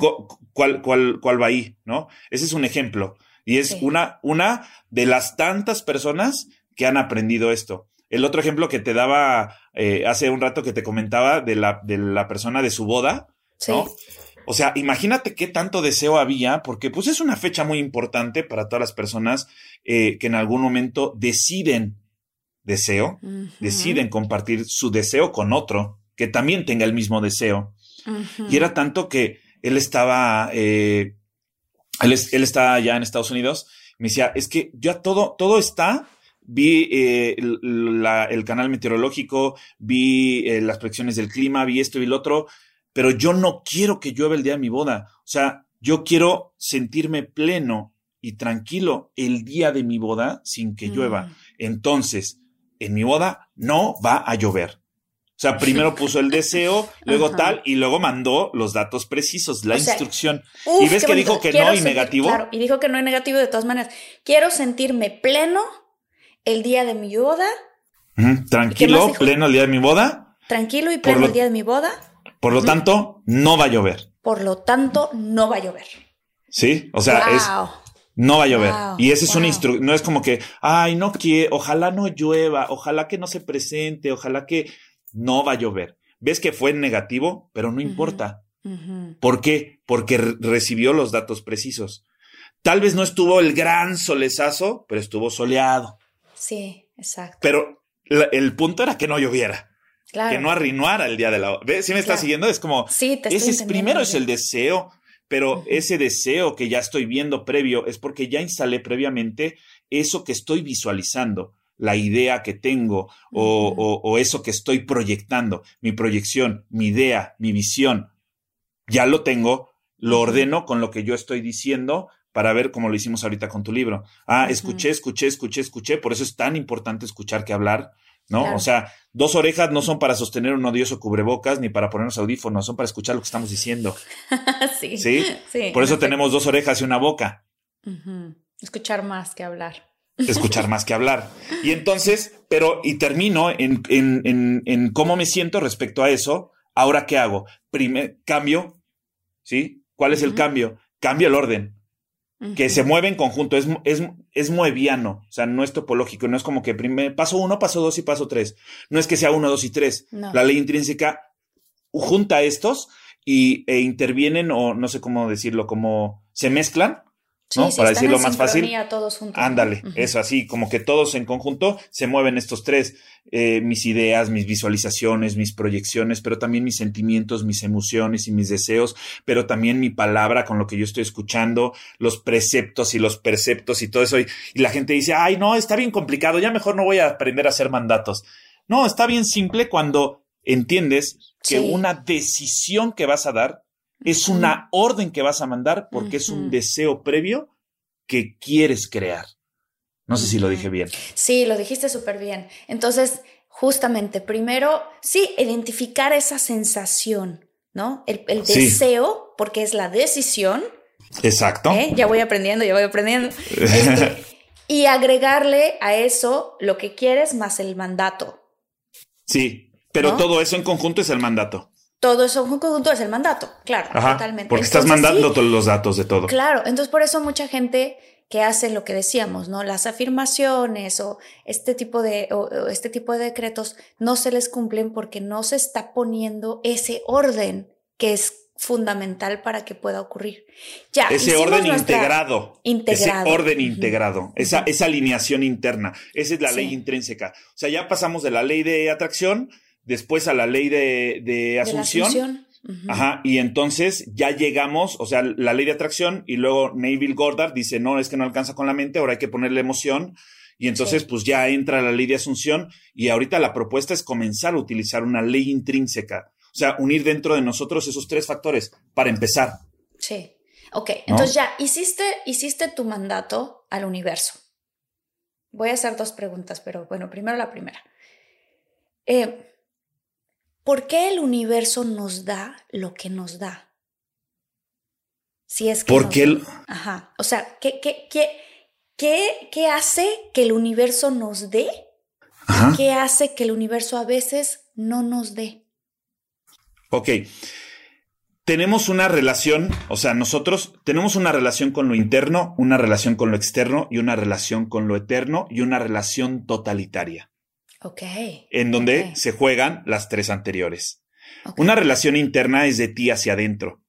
cuál, cuál, cuál va ahí, ¿no? Ese es un ejemplo. Y es una, una de las tantas personas que han aprendido esto. El otro ejemplo que te daba eh, hace un rato que te comentaba de la, de la persona de su boda, ¿no? O sea, imagínate qué tanto deseo había, porque pues es una fecha muy importante para todas las personas eh, que en algún momento deciden deseo, deciden compartir su deseo con otro que también tenga el mismo deseo. Y era tanto que él estaba, eh, él, él estaba allá en Estados Unidos, me decía, es que ya todo, todo está, vi eh, el canal meteorológico, vi las predicciones del clima, vi esto y lo otro, pero yo no quiero que llueva el día de mi boda. O sea, yo quiero sentirme pleno y tranquilo el día de mi boda sin que llueva. Mm. Entonces, en mi boda no va a llover. O sea, primero puso el deseo, luego tal, y luego mandó los datos precisos, la instrucción. y ves que dijo que no y negativo. Claro, y dijo que no y negativo de todas maneras. Quiero sentirme pleno el día de mi boda. Tranquilo, pleno el día de mi boda. Tranquilo y pleno el día de mi boda. Por lo tanto, no va a llover. Por lo tanto, no va a llover. Sí, o sea, es no va a llover. y ese es un instru no es como que, ay, no quiero, ojalá no llueva, ojalá que no se presente, ojalá que no va a llover. Ves que fue negativo, pero no importa. ¿Por qué? Porque recibió los datos precisos. Tal vez no estuvo el gran solezazo, pero estuvo soleado. Sí, exacto. Pero el punto era que no lloviera. Que no arruinara el día de la... ¿Ves? Si me estás siguiendo? Es como... Sí, te Ese es, primero es el deseo, pero ese deseo que ya estoy viendo previo es porque ya instalé previamente eso que estoy visualizando, la idea que tengo o, o, eso que estoy proyectando, mi proyección, mi idea, mi visión. Ya lo tengo, lo ordeno con lo que yo estoy diciendo para ver cómo lo hicimos ahorita con tu libro. Ah, escuché, escuché, escuché, escuché. Por eso es tan importante escuchar que hablar. ¿no? O sea, dos orejas no son para sostener un odioso cubrebocas ni para ponernos audífonos, son para escuchar lo que estamos diciendo. sí, sí. Por eso tenemos dos orejas y una boca. Escuchar más que hablar. Escuchar más que hablar. Y entonces, pero, y termino en, en, en, en cómo me siento respecto a eso. Ahora, ¿qué hago? Primer, cambio, ¿sí? ¿Cuál es el cambio? Cambio el orden que se mueve en conjunto, es, es, es mueviano, o sea, no es topológico, no es como que primer, paso uno, paso dos y paso tres. No es que sea uno, dos y tres. La ley intrínseca junta estos y, e intervienen, o no sé cómo decirlo, como se mezclan ¿no? Para decirlo más fácil. Todos juntos, Ándale, eso así, como que todos en conjunto se mueven estos tres, eh, mis ideas, mis visualizaciones, mis proyecciones, pero también mis sentimientos, mis emociones y mis deseos, pero también mi palabra con lo que yo estoy escuchando, los preceptos y los perceptos y todo eso. Y, la gente dice, ay, no, está bien complicado, ya mejor no voy a aprender a hacer mandatos. No, está bien simple cuando entiendes que una decisión que vas a dar es una orden que vas a mandar porque es un deseo previo que quieres crear. No sé si lo dije bien. Sí, lo dijiste súper bien. Entonces, justamente, primero, sí, identificar esa sensación, ¿no? El, deseo, porque es la decisión. Exacto. ¿eh? Ya voy aprendiendo, ya voy aprendiendo. Este, y agregarle a eso lo que quieres más el mandato. Sí, pero todo eso en conjunto es el mandato. Todo eso conjunto es el mandato, claro, totalmente. Porque estás mandando todos los datos de todo. Claro, entonces por eso mucha gente que hace lo que decíamos, ¿no? Las afirmaciones o este tipo de, este tipo de decretos no se les cumplen porque no se está poniendo ese orden que es fundamental para que pueda ocurrir. Ya, ese orden integrado, Ese orden integrado, esa, esa alineación interna. Esa es la ley intrínseca. O sea, ya pasamos de la ley de atracción, después a la ley de, de asunción. Ajá, y entonces ya llegamos, o sea, la ley de atracción, y luego Neville Goddard dice, no, es que no alcanza con la mente, ahora hay que ponerle emoción, y entonces pues ya entra la ley de asunción, y ahorita la propuesta es comenzar a utilizar una ley intrínseca, o sea, unir dentro de nosotros esos tres factores para empezar. Sí, ok, entonces ya hiciste, hiciste tu mandato al universo. Voy a hacer dos preguntas, pero bueno, primero la primera. Eh, ¿Por qué el universo nos da lo que nos da? Si es que. ¿Por qué? Ajá. O sea, ¿qué, qué, qué, qué, hace que el universo nos dé? ¿Qué hace que el universo a veces no nos dé? Ok. Tenemos una relación, o sea, nosotros tenemos una relación con lo interno, una relación con lo externo y una relación con lo eterno y una relación totalitaria. Ok. En donde se juegan las tres anteriores. Una relación interna es de ti hacia adentro.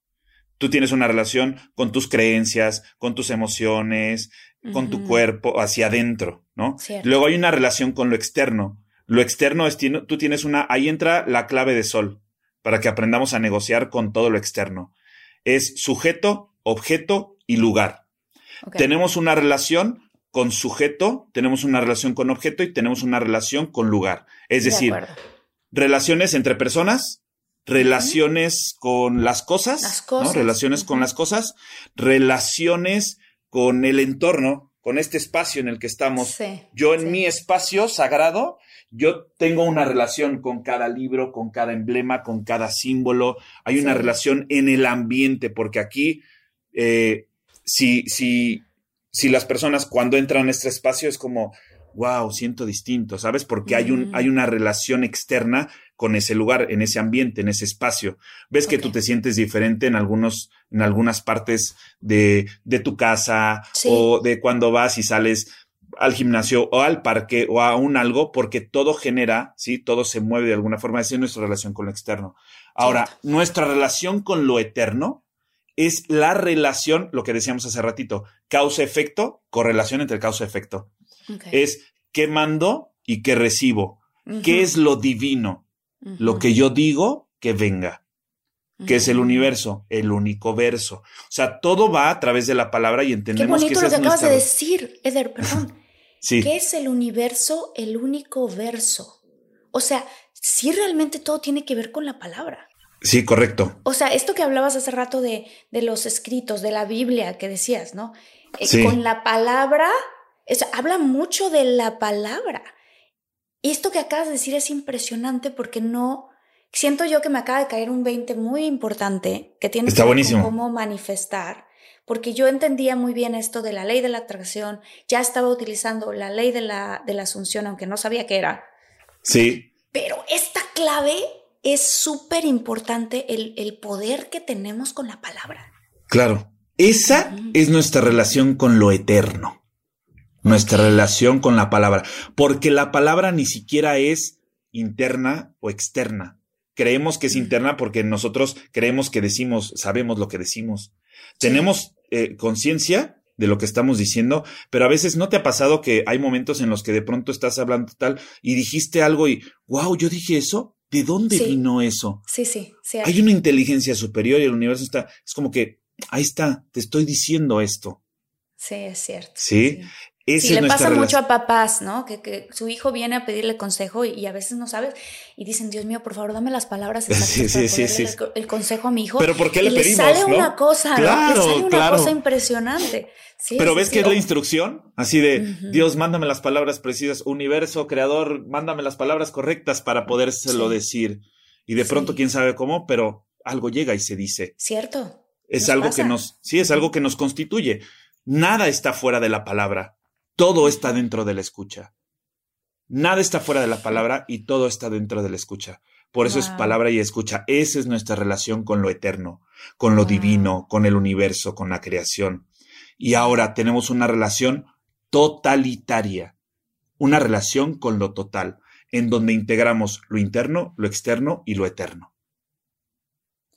Tú tienes una relación con tus creencias, con tus emociones, con tu cuerpo hacia adentro, ¿no? Luego hay una relación con lo externo. Lo externo es, tú tienes una, ahí entra la clave de sol, para que aprendamos a negociar con todo lo externo. Es sujeto, objeto y lugar. Tenemos una relación con sujeto, tenemos una relación con objeto y tenemos una relación con lugar. Es decir, relaciones entre personas, relaciones con las cosas, relaciones con las cosas, relaciones con el entorno, con este espacio en el que estamos. yo en mi espacio sagrado, yo tengo una relación con cada libro, con cada emblema, con cada símbolo. Hay una relación en el ambiente, porque aquí, eh, si, si si las personas cuando entran a este espacio es como, wow, siento distinto, ¿sabes? Porque hay, un, hay una relación externa con ese lugar, en ese ambiente, en ese espacio. Ves que tú te sientes diferente en algunos, en algunas partes de, de tu casa o de cuando vas y sales al gimnasio o al parque o a un algo, porque todo genera, ¿sí? Todo se mueve de alguna forma. Esa es nuestra relación con lo externo. Ahora, nuestra relación con lo eterno es la relación, lo que decíamos hace ratito, causa-efecto, correlación entre causa-efecto. Es qué mando y qué recibo. ¿Qué es lo divino? Lo que yo digo que venga. ¿Qué es el universo? El único verso. O sea, todo va a través de la palabra y entendemos qué bonito que lo que acabas de decir, Eder, perdón. sí. ¿Qué es el universo? El único verso. O sea, sí realmente todo tiene que ver con la palabra. Sí, correcto. O sea, esto que hablabas hace rato de, de los escritos, de la Biblia que decías, ¿no? Eh, con la palabra, habla mucho de la palabra. Y esto que acabas de decir es impresionante porque no, siento yo que me acaba de caer un 20 muy importante que tiene que con cómo manifestar. Porque yo entendía muy bien esto de la ley de la atracción, ya estaba utilizando la ley de la, de la asunción, aunque no sabía qué era. Sí. Pero esta clave es súper importante el, el, poder que tenemos con la palabra. Claro, esa es nuestra relación con lo eterno, nuestra relación con la palabra, porque la palabra ni siquiera es interna o externa. Creemos que es interna porque nosotros creemos que decimos, sabemos lo que decimos. Tenemos eh, conciencia de lo que estamos diciendo, pero a veces no te ha pasado que hay momentos en los que de pronto estás hablando tal y dijiste algo y, wow, yo dije eso, ¿De dónde vino eso? Sí, sí, sí. Hay una inteligencia superior y el universo está, es como que, ahí está, te estoy diciendo esto. Sí, es cierto. ¿Sí? Esa sí, le pasa mucho a papás, ¿no? Que, que su hijo viene a pedirle consejo y, y a veces no sabes y dicen, Dios mío, por favor, dame las palabras exactas Sí, sí, para sí, el co- el, consejo a mi hijo. Pero ¿por qué y le pedimos, sale no? una cosa, ¿no? Claro, Le sale una claro. cosa impresionante. Pero ves que es la instrucción, así de. Dios, mándame las palabras precisas, universo, creador, mándame las palabras correctas para podérselo decir. Y de pronto quién sabe cómo, pero algo llega y se dice. Cierto. Es Nos algo pasa. que nos, sí, es algo que nos constituye. Nada está fuera de la palabra. Todo está dentro de la escucha. Nada está fuera de la palabra y todo está dentro de la escucha. Por eso es palabra y escucha. Esa es nuestra relación con lo eterno, con lo Wow. divino, con el universo, con la creación. Y ahora tenemos una relación totalitaria, una relación con lo total, en donde integramos lo interno, lo externo y lo eterno.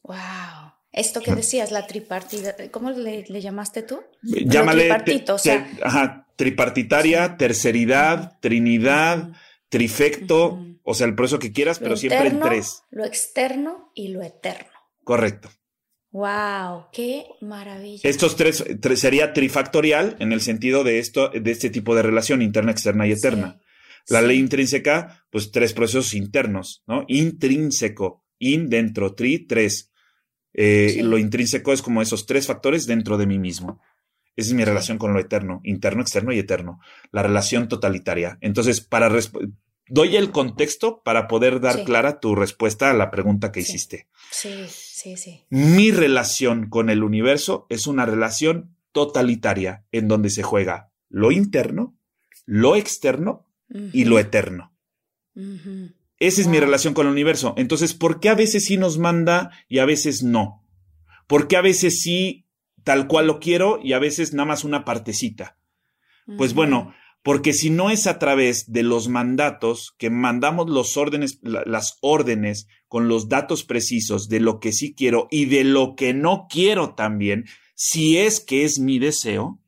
Wow. Esto que decías, la tripartida, ¿cómo le, le llamaste tú? Llámale tripartito, te- o sea- te- ajá, tripartitaria, terceridad, trinidad, trifecto, o sea, el proceso que quieras, Lo pero siempre en tres. Lo externo y lo eterno. Correcto. Wow, qué maravilla. Estos tres, tres sería trifactorial en el sentido de esto, de este tipo de relación interna, externa y eterna. Sí, La sí. ley intrínseca, pues tres procesos internos, ¿no? Intrínseco, in dentro, tri, tres. Eh, Sí. Lo intrínseco es como esos tres factores dentro de mí mismo. Esa es mi relación con lo eterno, interno, externo y eterno. La relación totalitaria. Entonces, para doy el contexto para poder dar Sí. clara tu respuesta a la pregunta que Sí. hiciste. Sí, sí, sí. Mi relación con el universo es una relación totalitaria en donde se juega lo interno, lo externo y lo eterno. Esa es mi relación con el universo. Entonces, ¿por qué a veces sí nos manda y a veces no? ¿Por qué a veces sí tal cual lo quiero y a veces nada más una partecita? Pues bueno, porque si no es a través de los mandatos que mandamos los órdenes, la- las órdenes con los datos precisos de lo que sí quiero y de lo que no quiero también, si es que es mi deseo,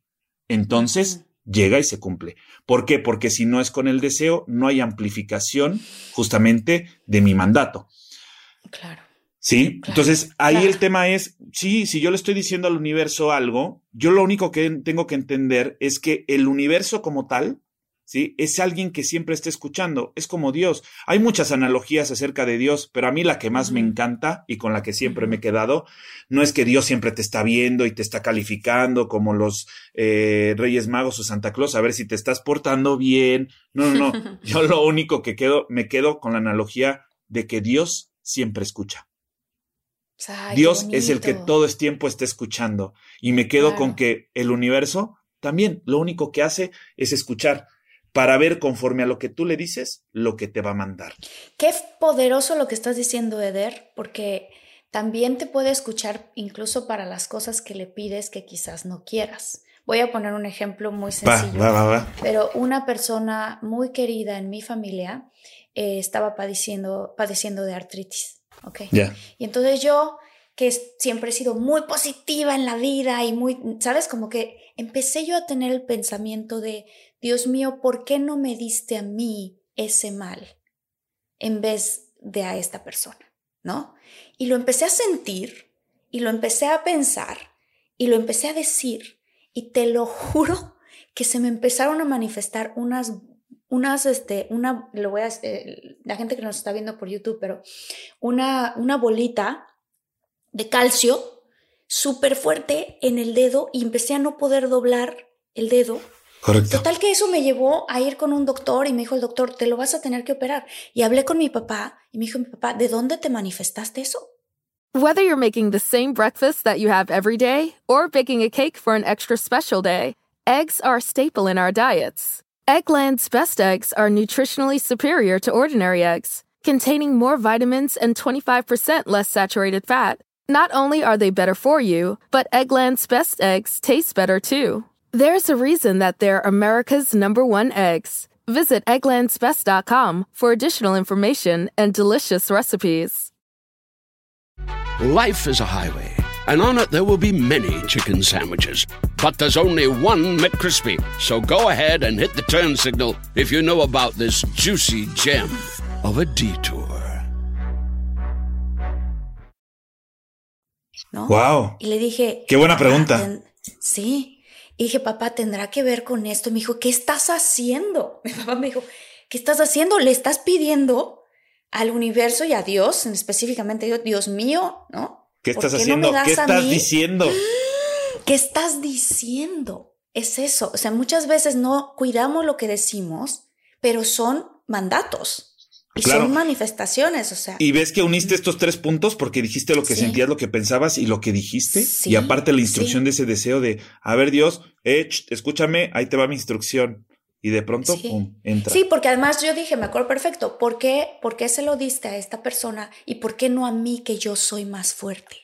entonces llega y se cumple. ¿Por qué? Porque si no es con el deseo, no hay amplificación justamente de mi mandato. Claro. ¿Sí? Claro, Entonces, ahí claro. el tema es, sí, si yo le estoy diciendo al universo algo, yo lo único que tengo que entender es que el universo como tal, ¿sí? Es alguien que siempre está escuchando, es como Dios. Hay muchas analogías acerca de Dios, pero a mí la que más me encanta y con la que siempre me he quedado, no es que Dios siempre te está viendo y te está calificando como los eh, Reyes Magos o Santa Claus, a ver si te estás portando bien. No, no, no. Yo lo único que quedo, me quedo con la analogía de que Dios siempre escucha. Ay, qué Dios es el que todo el tiempo está escuchando. Y me quedo Claro. con que el universo también lo único que hace es escuchar para ver conforme a lo que tú le dices lo que te va a mandar. Qué poderoso lo que estás diciendo, Eder, porque también te puede escuchar incluso para las cosas que le pides que quizás no quieras. Voy a poner un ejemplo muy sencillo. va, va, va. Pero una persona muy querida en mi familia eh, estaba padeciendo, padeciendo de artritis. ¿ok? Ya. Y entonces yo, que siempre he sido muy positiva en la vida y muy, ¿sabes? Como que empecé yo a tener el pensamiento de, Dios mío, ¿por qué no me diste a mí ese mal en vez de a esta persona? ¿No? Y lo empecé a sentir y lo empecé a pensar y lo empecé a decir y te lo juro que se me empezaron a manifestar unas unas, este, una, lo voy a, eh, la gente que nos está viendo por YouTube, pero una, una bolita de calcio súper fuerte en el dedo y empecé a no poder doblar el dedo. Correcto. Total que eso me llevó a ir con un doctor y me dijo el doctor, te lo vas a tener que operar. Y hablé con mi papá y me dijo mi papá, ¿de dónde te manifestaste eso? Whether you're making the same breakfast that you have every day or baking a cake for an extra special day, eggs are a staple in our diets. Eggland's best eggs are nutritionally superior to ordinary eggs, containing more vitamins and 25% less saturated fat. Not only are they better for you, but Eggland's best eggs taste better too. There's a reason that they're America's number one eggs. Visit egglandsbest.com for additional information and delicious recipes. Life is a highway, and on it there will be many chicken sandwiches. But there's only one McCrispy. So go ahead and hit the turn signal if you know about this juicy gem of a detour. ¿no? Wow. Y le dije... Qué buena pregunta. "Ah, ten- sí. Y dije, papá, ¿tendrá que ver con esto? Me dijo, ¿qué estás haciendo? Mi papá me dijo, ¿qué estás haciendo? Le estás pidiendo al universo y a Dios, específicamente yo, Dios mío, ¿no? ¿Qué estás haciendo? ¿Qué estás diciendo? ¿Qué estás diciendo? Es eso. O sea, muchas veces no cuidamos lo que decimos, pero son mandatos. Y son manifestaciones, o sea. Y ves que uniste estos tres puntos porque dijiste lo que sentías, lo que pensabas y lo que dijiste. y aparte la instrucción de ese deseo de, a ver Dios, eh, escúchame, ahí te va mi instrucción. Y de pronto, pum, entra. Sí, porque además yo dije, me acuerdo perfecto, ¿por qué, ¿por qué se lo diste a esta persona y por qué no a mí que yo soy más fuerte?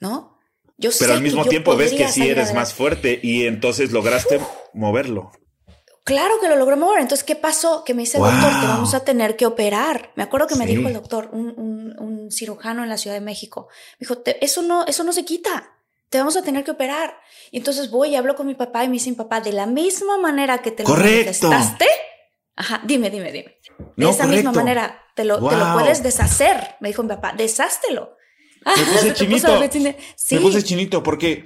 ¿No? Yo Pero al mismo tiempo ves que sí eres más fuerte y entonces lograste moverlo. Claro que lo logró mover. Entonces, ¿qué pasó? Que me dice el doctor, te vamos a tener que operar. Me acuerdo que me dijo el doctor, un, cirujano en la Ciudad de México. Me dijo, eso no, eso no se quita. Te vamos a tener que operar. Y entonces voy y hablo con mi papá y me dice, papá, de la misma manera que te lo manifestaste. Ajá, dime, dime, dime. De esa misma manera te lo, te lo puedes deshacer. Me dijo mi papá, deshástelo. Me puse chinito. Me puse chinito porque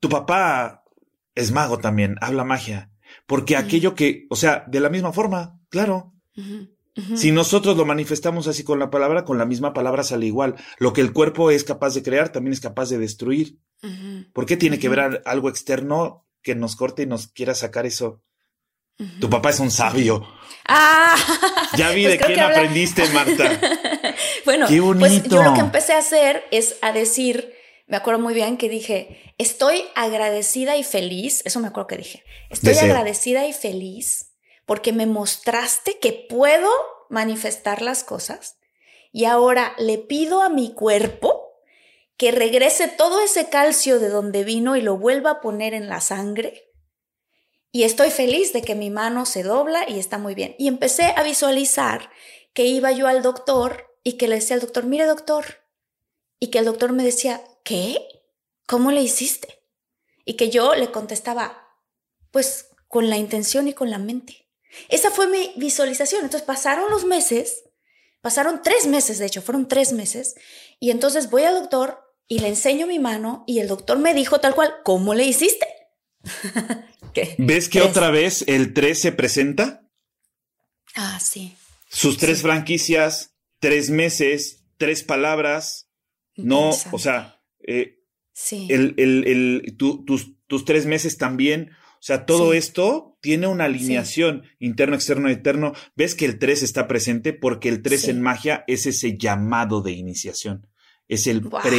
tu papá es mago también, habla magia. Porque aquello que, o sea, de la misma forma, claro. Si nosotros lo manifestamos así con la palabra, con la misma palabra sale igual. Lo que el cuerpo es capaz de crear, también es capaz de destruir. ¿Por qué tiene que ver algo externo que nos corte y nos quiera sacar eso? Tu papá es un sabio. Ah, ya vi pues de quién aprendiste, Marta. bueno, pues yo lo que empecé a hacer es a decir, me acuerdo muy bien que dije, estoy agradecida y feliz, eso me acuerdo que dije, estoy agradecida y feliz porque me mostraste que puedo manifestar las cosas y ahora le pido a mi cuerpo que regrese todo ese calcio de donde vino y lo vuelva a poner en la sangre. Y estoy feliz de que mi mano se dobla y está muy bien. Y empecé a visualizar que iba yo al doctor y que le decía al doctor, mire doctor, y que el doctor me decía, ¿qué? ¿Cómo le hiciste? Y que yo le contestaba, pues con la intención y con la mente. Esa fue mi visualización. Entonces pasaron los meses, pasaron tres meses, de hecho, fueron tres meses, y entonces voy al doctor y le enseño mi mano y el doctor me dijo tal cual, ¿cómo le hiciste? ¿Ves que otra vez el 3 se presenta? Ah, sí. Sus tres franquicias, tres meses, tres palabras, no, o sea, eh, sí. el, el, tus, tus, tres meses también. O sea, todo esto tiene una alineación interno, externo, eterno. Ves que el 3 está presente porque el 3 en magia es ese llamado de iniciación. Es el pre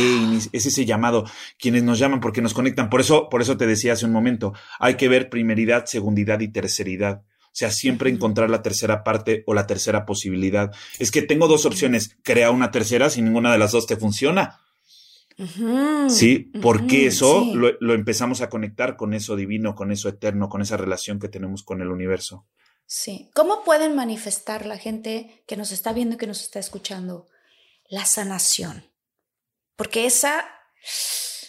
es ese llamado. Quienes nos llaman porque nos conectan. Por eso, por eso te decía hace un momento, hay que ver primeridad, segundidad y terceridad. O sea, siempre encontrar la tercera parte o la tercera posibilidad. Es que tengo dos opciones, crea una tercera si ninguna de las dos te funciona. Sí, porque eso Lo, empezamos a conectar con eso divino, con eso eterno, con esa relación que tenemos con el universo. Sí. ¿Cómo pueden manifestar la gente que nos está viendo y que nos está escuchando la sanación? Porque esa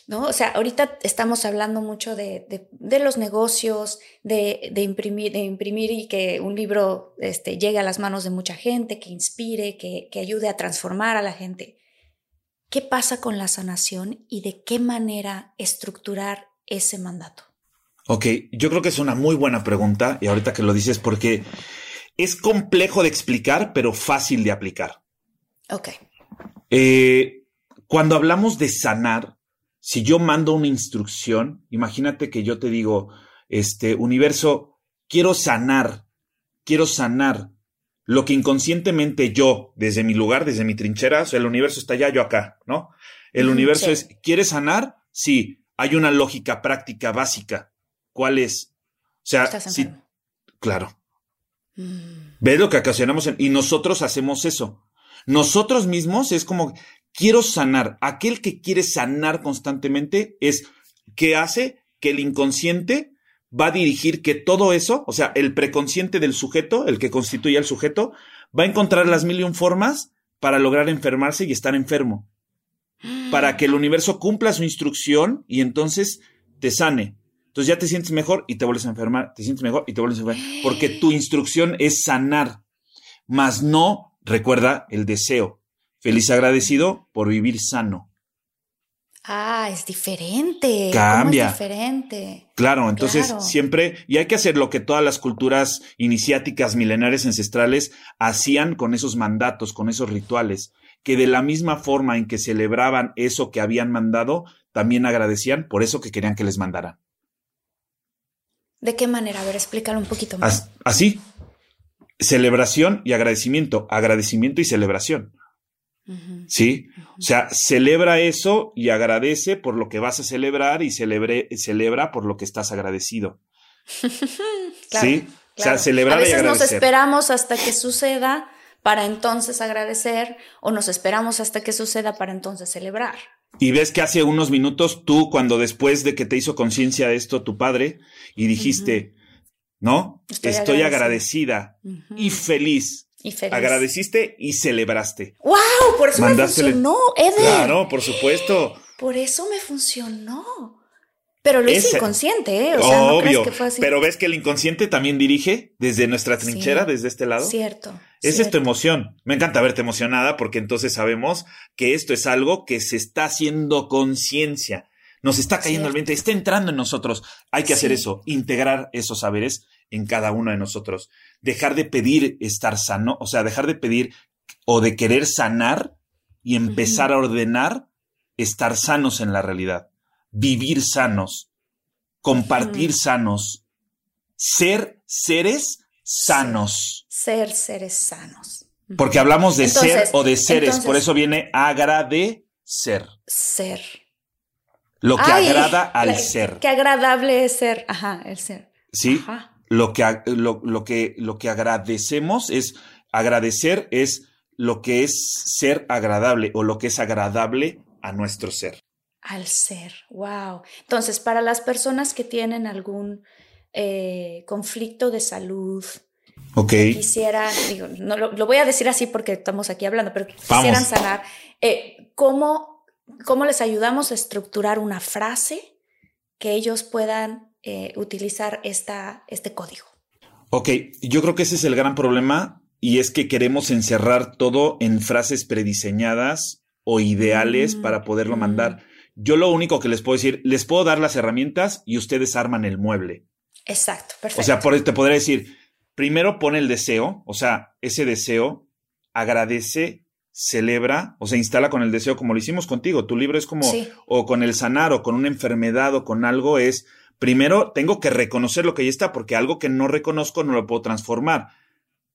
¿no? O sea, ahorita estamos hablando mucho de, los negocios, de, imprimir, de imprimir y que un libro este, llegue a las manos de mucha gente, que inspire, que, que ayude a transformar a la gente. ¿Qué pasa con la sanación y de qué manera estructurar ese mandato? Ok, yo creo que es una muy buena pregunta y ahorita que lo dices porque es complejo de explicar, pero fácil de aplicar. Ok. Eh, cuando hablamos de sanar, si yo mando una instrucción, imagínate que yo te digo, este universo, quiero sanar, quiero sanar lo que inconscientemente yo, desde mi lugar, desde mi trinchera, o sea, el universo está allá, yo acá, ¿no? El universo es, ¿quieres sanar? Sí, hay una lógica práctica básica. ¿Cuál es? O sea, sí, claro. Mm. ¿Ves lo que ocasionamos? y nosotros hacemos eso. Nosotros mismos es como, quiero sanar. Aquel que quiere sanar constantemente es que hace que el inconsciente va a dirigir que todo eso, o sea, el preconsciente del sujeto, el que constituye al sujeto, va a encontrar las mil y un formas para lograr enfermarse y estar enfermo. Para que el universo cumpla su instrucción y entonces te sane. Entonces ya te sientes mejor y te vuelves a enfermar, te sientes mejor y te vuelves a enfermar. Porque tu instrucción es sanar, mas no, recuerda, el deseo. Feliz agradecido por vivir sano. Ah, es diferente. Cambia. es diferente. Claro, entonces siempre, y hay que hacer lo que todas las culturas iniciáticas, milenarias, ancestrales hacían con esos mandatos, con esos rituales, que de la misma forma en que celebraban eso que habían mandado, también agradecían por eso que querían que les mandaran. ¿De qué manera? A ver, explícalo un poquito más. Así, celebración y agradecimiento, agradecimiento y celebración. ¿Sí? O sea, celebra eso y agradece por lo que vas a celebrar y celebre, celebra por lo que estás agradecido. ¿Sí? O sea, celebrar a veces nos esperamos hasta que suceda para entonces agradecer o nos esperamos hasta que suceda para entonces celebrar. Y ves que hace unos minutos tú, cuando después de que te hizo conciencia de esto tu padre y dijiste, ¿no? Estoy, agradecida, y feliz Agradeciste y celebraste. ¡Wow! Por eso me funcionó, Eder. Claro, por supuesto. Por eso me funcionó. Pero lo hice inconsciente, ¿eh? O sea, no crees que fue así. Pero ves que el inconsciente también dirige desde nuestra trinchera, desde este lado. Cierto. Esa es tu emoción. Me encanta verte emocionada porque entonces sabemos que esto es algo que se está haciendo conciencia. Nos está cayendo el 20, está entrando en nosotros. Hay que hacer eso, integrar esos saberes en cada uno de nosotros. Dejar de pedir estar sano, o sea, dejar de pedir o de querer sanar y empezar a ordenar estar sanos en la realidad, vivir sanos, compartir sanos, ser seres sanos. Ser seres sanos. Porque hablamos de ser o de seres, por eso viene agradecer. Ser. Lo que agrada al ser. Qué agradable es ser, ajá, el ser. Sí. Ajá lo que, lo, que, lo que agradecemos es, agradecer es lo que es ser agradable o lo que es agradable a nuestro ser. Al ser, wow. Entonces, para las personas que tienen algún eh, conflicto de salud, okay. quisieran, digo, no, lo, voy a decir así porque estamos aquí hablando, pero quisieran sanar, eh, ¿cómo, ¿cómo les ayudamos a estructurar una frase que ellos puedan eh, utilizar esta, este código. Ok, yo creo que ese es el gran problema y es que queremos encerrar todo en frases prediseñadas o ideales mm, para poderlo mandar. Mm. Yo lo único que les puedo decir, les puedo dar las herramientas y ustedes arman el mueble. Exacto, perfecto. O sea, por, te podría decir, primero pone el deseo, o sea, ese deseo, agradece, celebra, o se instala con el deseo como lo hicimos contigo. Tu libro es como, o con el sanar, o con una enfermedad, o con algo, es primero tengo que reconocer lo que ya está, porque algo que no reconozco no lo puedo transformar.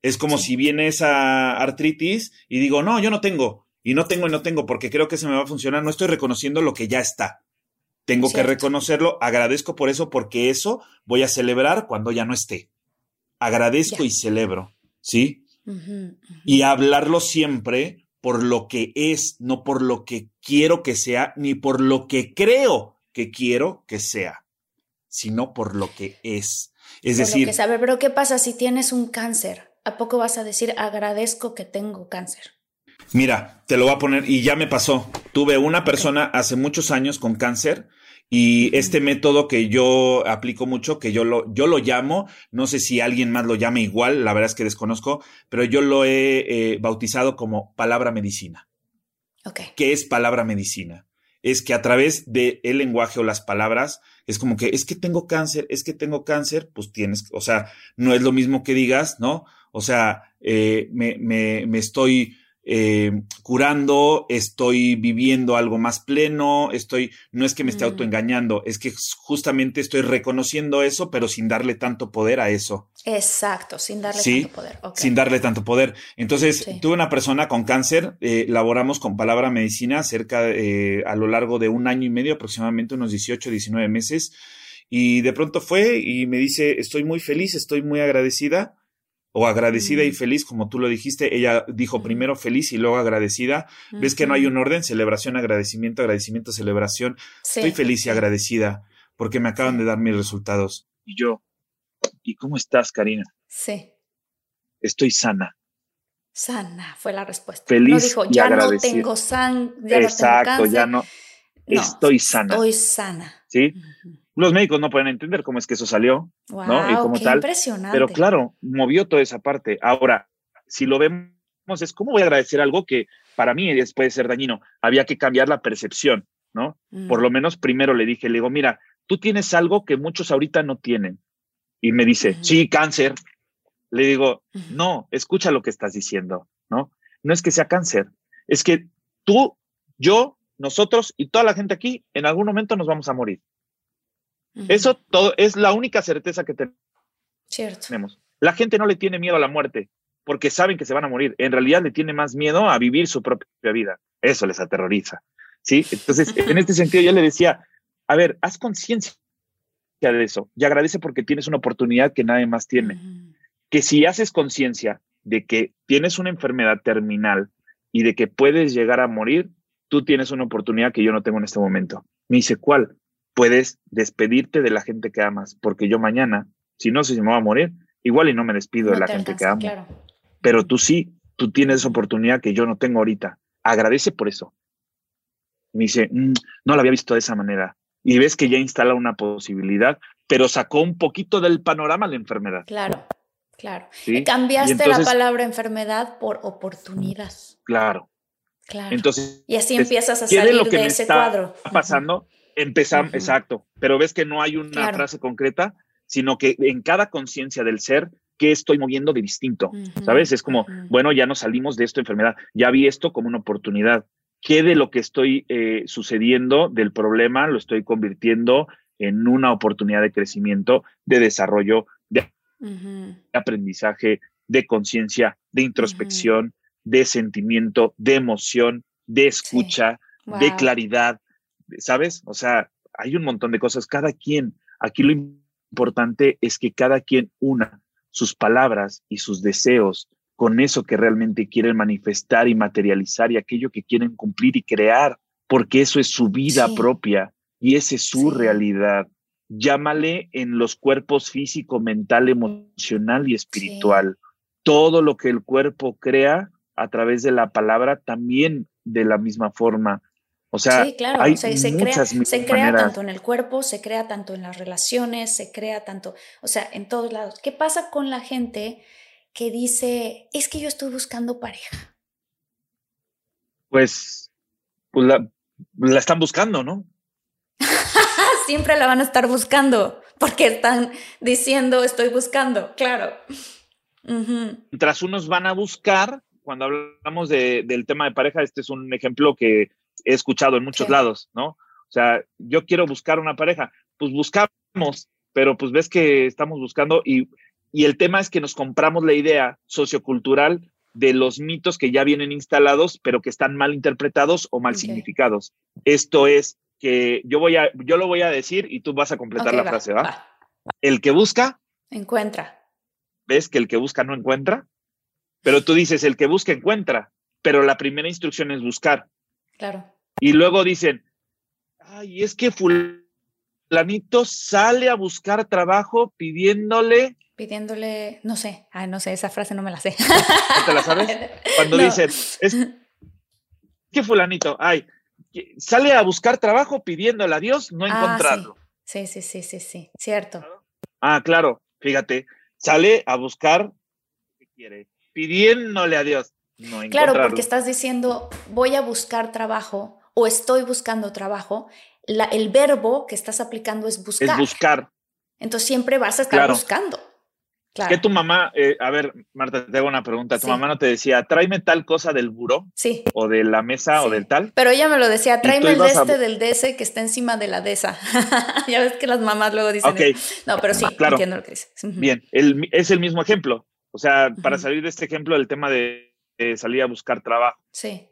Es como si viene esa artritis y digo, no, yo no tengo, y no tengo y no tengo, porque creo que se me va a funcionar, no estoy reconociendo lo que ya está. Tengo que reconocerlo, agradezco por eso, porque eso voy a celebrar cuando ya no esté. Agradezco y celebro, ¿sí? Y hablarlo siempre por lo que es, no por lo que quiero que sea, ni por lo que creo que quiero que sea sino por lo que es. Es decir... Lo que sabe, pero ¿qué pasa si tienes un cáncer? ¿A poco vas a decir agradezco que tengo cáncer? Mira, te lo voy a poner y ya me pasó. Tuve una persona hace muchos años con cáncer y este método que yo aplico mucho, que yo lo, yo lo llamo, no sé si alguien más lo llame igual, la verdad es que desconozco, pero yo lo he eh, bautizado como palabra medicina. Okay. ¿Qué es palabra medicina? Es que a través del lenguaje o las palabras es como que es que tengo cáncer, es que tengo cáncer, pues tienes, o sea, no es lo mismo que digas, ¿no? O sea, eh, me, me, me, estoy eh, curando, estoy viviendo algo más pleno, estoy, no es que me esté mm. autoengañando, es que justamente estoy reconociendo eso, pero sin darle tanto poder a eso. Exacto, sin darle tanto poder. Sin darle tanto poder. Entonces, tuve una persona con cáncer, eh, laboramos con palabra medicina cerca, eh, a lo largo de un año y medio, aproximadamente unos 18, 19 meses. Y de pronto fue y me dice, estoy muy feliz, estoy muy agradecida o agradecida y feliz, como tú lo dijiste. Ella dijo primero feliz y luego agradecida. Ves que no hay un orden, celebración, agradecimiento, agradecimiento, celebración. Estoy feliz y agradecida porque me acaban de dar mis resultados. Y yo, ¿y cómo estás, Karina? Sí. Estoy sana. Sana fue la respuesta. Feliz no dijo, ya no tengo sangre, Exacto, ya no. estoy sana. Estoy sana. ¿Sí? Los médicos no pueden entender cómo es que eso salió, ¿no? Y como qué tal. Impresionante. Pero claro, movió toda esa parte. Ahora, si lo vemos, es cómo voy a agradecer algo que para mí puede ser dañino. Había que cambiar la percepción. ¿no? Por lo menos primero le dije, le digo, mira, tú tienes algo que muchos ahorita no tienen. Y me dice, sí, cáncer. Le digo, no, escucha lo que estás diciendo, ¿no? No es que sea cáncer, es que tú, yo, nosotros y toda la gente aquí, en algún momento nos vamos a morir. Eso todo es la única certeza que tenemos. La gente no le tiene miedo a la muerte porque saben que se van a morir. En realidad le tiene más miedo a vivir su propia vida. Eso les aterroriza. ¿sí? Entonces, en este sentido, yo le decía, a ver, haz conciencia de eso y agradece porque tienes una oportunidad que nadie más tiene. Que si haces conciencia de que tienes una enfermedad terminal y de que puedes llegar a morir, tú tienes una oportunidad que yo no tengo en este momento. Me dice, ¿cuál? Puedes despedirte de la gente que amas, porque yo mañana, si no sé si me voy a morir, igual y no me despido de la gente que amo. Pero tú sí, tú tienes esa oportunidad que yo no tengo ahorita. Agradece por eso. Me dice, mm, no lo había visto de esa manera. Y ves que ya instala una posibilidad, pero sacó un poquito del panorama la enfermedad. Claro, claro. Cambiaste la palabra enfermedad por oportunidad. Claro. Claro. Entonces, y así empiezas a salir lo que de me ese está cuadro. pasando, empezamos, exacto. Pero ves que no hay una frase concreta, sino que en cada conciencia del ser, ¿qué estoy moviendo de distinto? ¿Sabes? Es como, bueno, ya no salimos de esta enfermedad, ya vi esto como una oportunidad. Qué de lo que estoy eh, sucediendo del problema lo estoy convirtiendo en una oportunidad de crecimiento, de desarrollo, de aprendizaje, de conciencia, de introspección, de sentimiento, de emoción, de escucha, de claridad, ¿sabes? O sea, hay un montón de cosas. Cada quien, aquí lo importante es que cada quien una sus palabras y sus deseos con eso que realmente quieren manifestar y materializar y aquello que quieren cumplir y crear, porque eso es su vida propia y esa es su realidad. Llámale en los cuerpos físico, mental, emocional y espiritual. Todo lo que el cuerpo crea a través de la palabra también de la misma forma. O sea, sí, claro. hay se, muchas crea, se crea tanto en el cuerpo, se crea tanto en las relaciones, se crea tanto, o sea, en todos lados. ¿Qué pasa con la gente que dice, es que yo estoy buscando pareja? Pues, pues la, están buscando, ¿no? Siempre la van a estar buscando, porque están diciendo, estoy buscando, claro. Mientras unos van a buscar, cuando hablamos del tema de pareja, este es un ejemplo que he escuchado en muchos lados, ¿no? O sea, yo quiero buscar una pareja, pues buscamos, pero pues ves que estamos buscando y y el tema es que nos compramos la idea sociocultural de los mitos que ya vienen instalados, pero que están mal interpretados o mal significados. Esto es que yo voy a, yo lo voy a decir y tú vas a completar la frase, ¿va? El que busca. Encuentra. ¿Ves que el que busca no encuentra? Pero tú dices, el que busca encuentra, pero la primera instrucción es buscar. Claro. Y luego dicen, ay, es que fulanito sale a buscar trabajo pidiéndole pidiéndole, no sé, ay, no sé, esa frase no me la sé. ¿No te la sabes? Cuando dicen, es que fulanito, ay, sale a buscar trabajo pidiéndole a Dios no ah, encontrarlo. Sí. sí, sí, sí, sí, cierto. Ah, claro, fíjate, sale a buscar ¿qué quiere? Pidiéndole a Dios no. Claro, porque estás diciendo, voy a buscar trabajo o estoy buscando trabajo, la, el verbo que estás aplicando es buscar. Es buscar. Entonces siempre vas a estar buscando. Que tu mamá, eh, a ver, Marta, te hago una pregunta. ¿Tu mamá no te decía, tráeme tal cosa del buró? Sí. O de la mesa o del tal. Pero ella me lo decía, tráeme el de este del DS que está encima de la DESA. ya ves que las mamás luego dicen. Ok. No, pero sí, claro. entiendo lo que dices. Bien, el, es el mismo ejemplo. O sea, para salir de este ejemplo, el tema de salir a buscar trabajo. Sí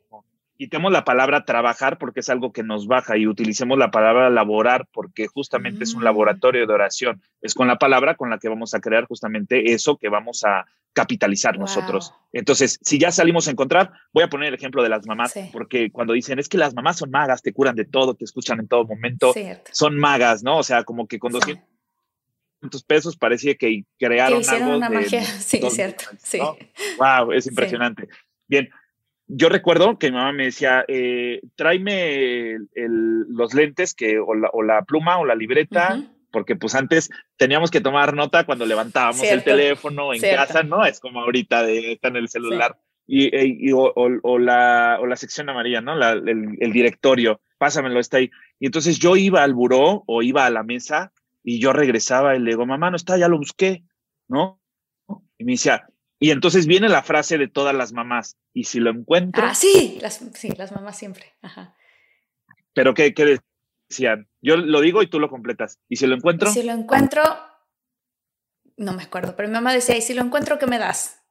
quitemos la palabra trabajar porque es algo que nos baja y utilicemos la palabra laborar porque justamente es un mm. laboratorio de oración. Es con la palabra con la que vamos a crear justamente eso que vamos a capitalizar nosotros. Entonces, si ya salimos a encontrar, voy a poner el ejemplo de las mamás, porque cuando dicen es que las mamás son magas, te curan de todo, te escuchan en todo momento, son magas, ¿no? O sea, como que con 200 pesos parecía que crearon que algo una magia. Sí, cierto. Sí. Wow, es impresionante. Bien, yo recuerdo que mi mamá me decía, eh, tráeme los lentes que, o, la, pluma o la libreta, porque pues antes teníamos que tomar nota cuando levantábamos el teléfono en casa, ¿no? Es como ahorita de, está en el celular. y, y- o, o- o la, o la sección amarilla, ¿no? La- el, el directorio, pásamelo, está ahí. Y entonces yo iba al buró o iba a la mesa y yo regresaba y le digo, mamá, no está, ya lo busqué, ¿no? Y me decía, y entonces viene la frase de todas las mamás, y si lo encuentro, Ah, sí, las, sí, las mamás siempre. Ajá. pero ¿qué, qué decían? Yo lo digo y tú lo completas. ¿Y si lo encuentro? Si lo encuentro, no me acuerdo, pero mi mamá decía, y si lo encuentro, ¿qué me das?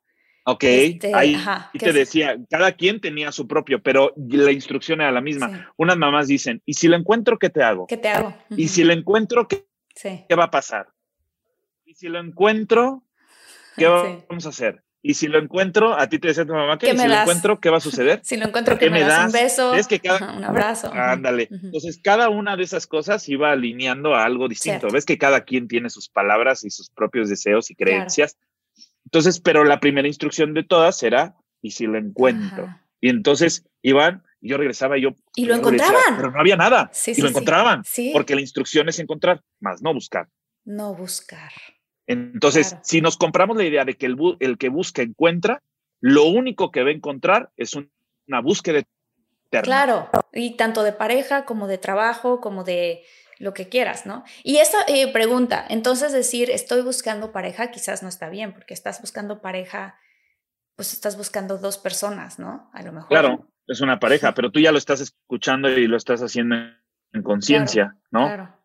Ok, Este, ahí ajá, y ¿qué te es? decía, cada quien tenía su propio, pero la instrucción era la misma. Sí. Unas mamás dicen, ¿y si lo encuentro, qué te hago? ¿Qué te hago? Y si lo encuentro, ¿qué, Sí. qué va a pasar? Y si lo encuentro, ¿qué Sí. vamos a hacer? Y si lo encuentro, a ti te decía tu mamá, ¿qué? ¿Qué ¿Y me si lo encuentro, qué va a suceder? Si lo encuentro, ¿Qué que me, das, un beso, Es que cada- ajá, un abrazo. Ándale. ujú. Entonces, cada una de esas cosas iba alineando a algo distinto. Cierto. Ves que cada quien tiene sus palabras y sus propios deseos y Claro. creencias. Entonces, pero la primera instrucción de todas era, ¿y si lo encuentro? Ajá. Y entonces iban, y yo regresaba y yo... Y lo yo decía, encontraban. pero no había nada. Sí, y sí, lo encontraban. Sí. Porque la instrucción es encontrar, más no buscar. No buscar. Entonces, Claro. si nos compramos la idea de que el, el que busca encuentra, lo único que va a encontrar es un- una búsqueda eterna. Claro, y tanto de pareja como de trabajo, como de lo que quieras, ¿no? Y esta eh, pregunta, entonces decir estoy buscando pareja quizás no está bien, porque estás buscando pareja, pues estás buscando dos personas, ¿no? A lo mejor. Claro, es una pareja, pero tú ya lo estás escuchando y lo estás haciendo en, en conciencia, ¿no? Claro.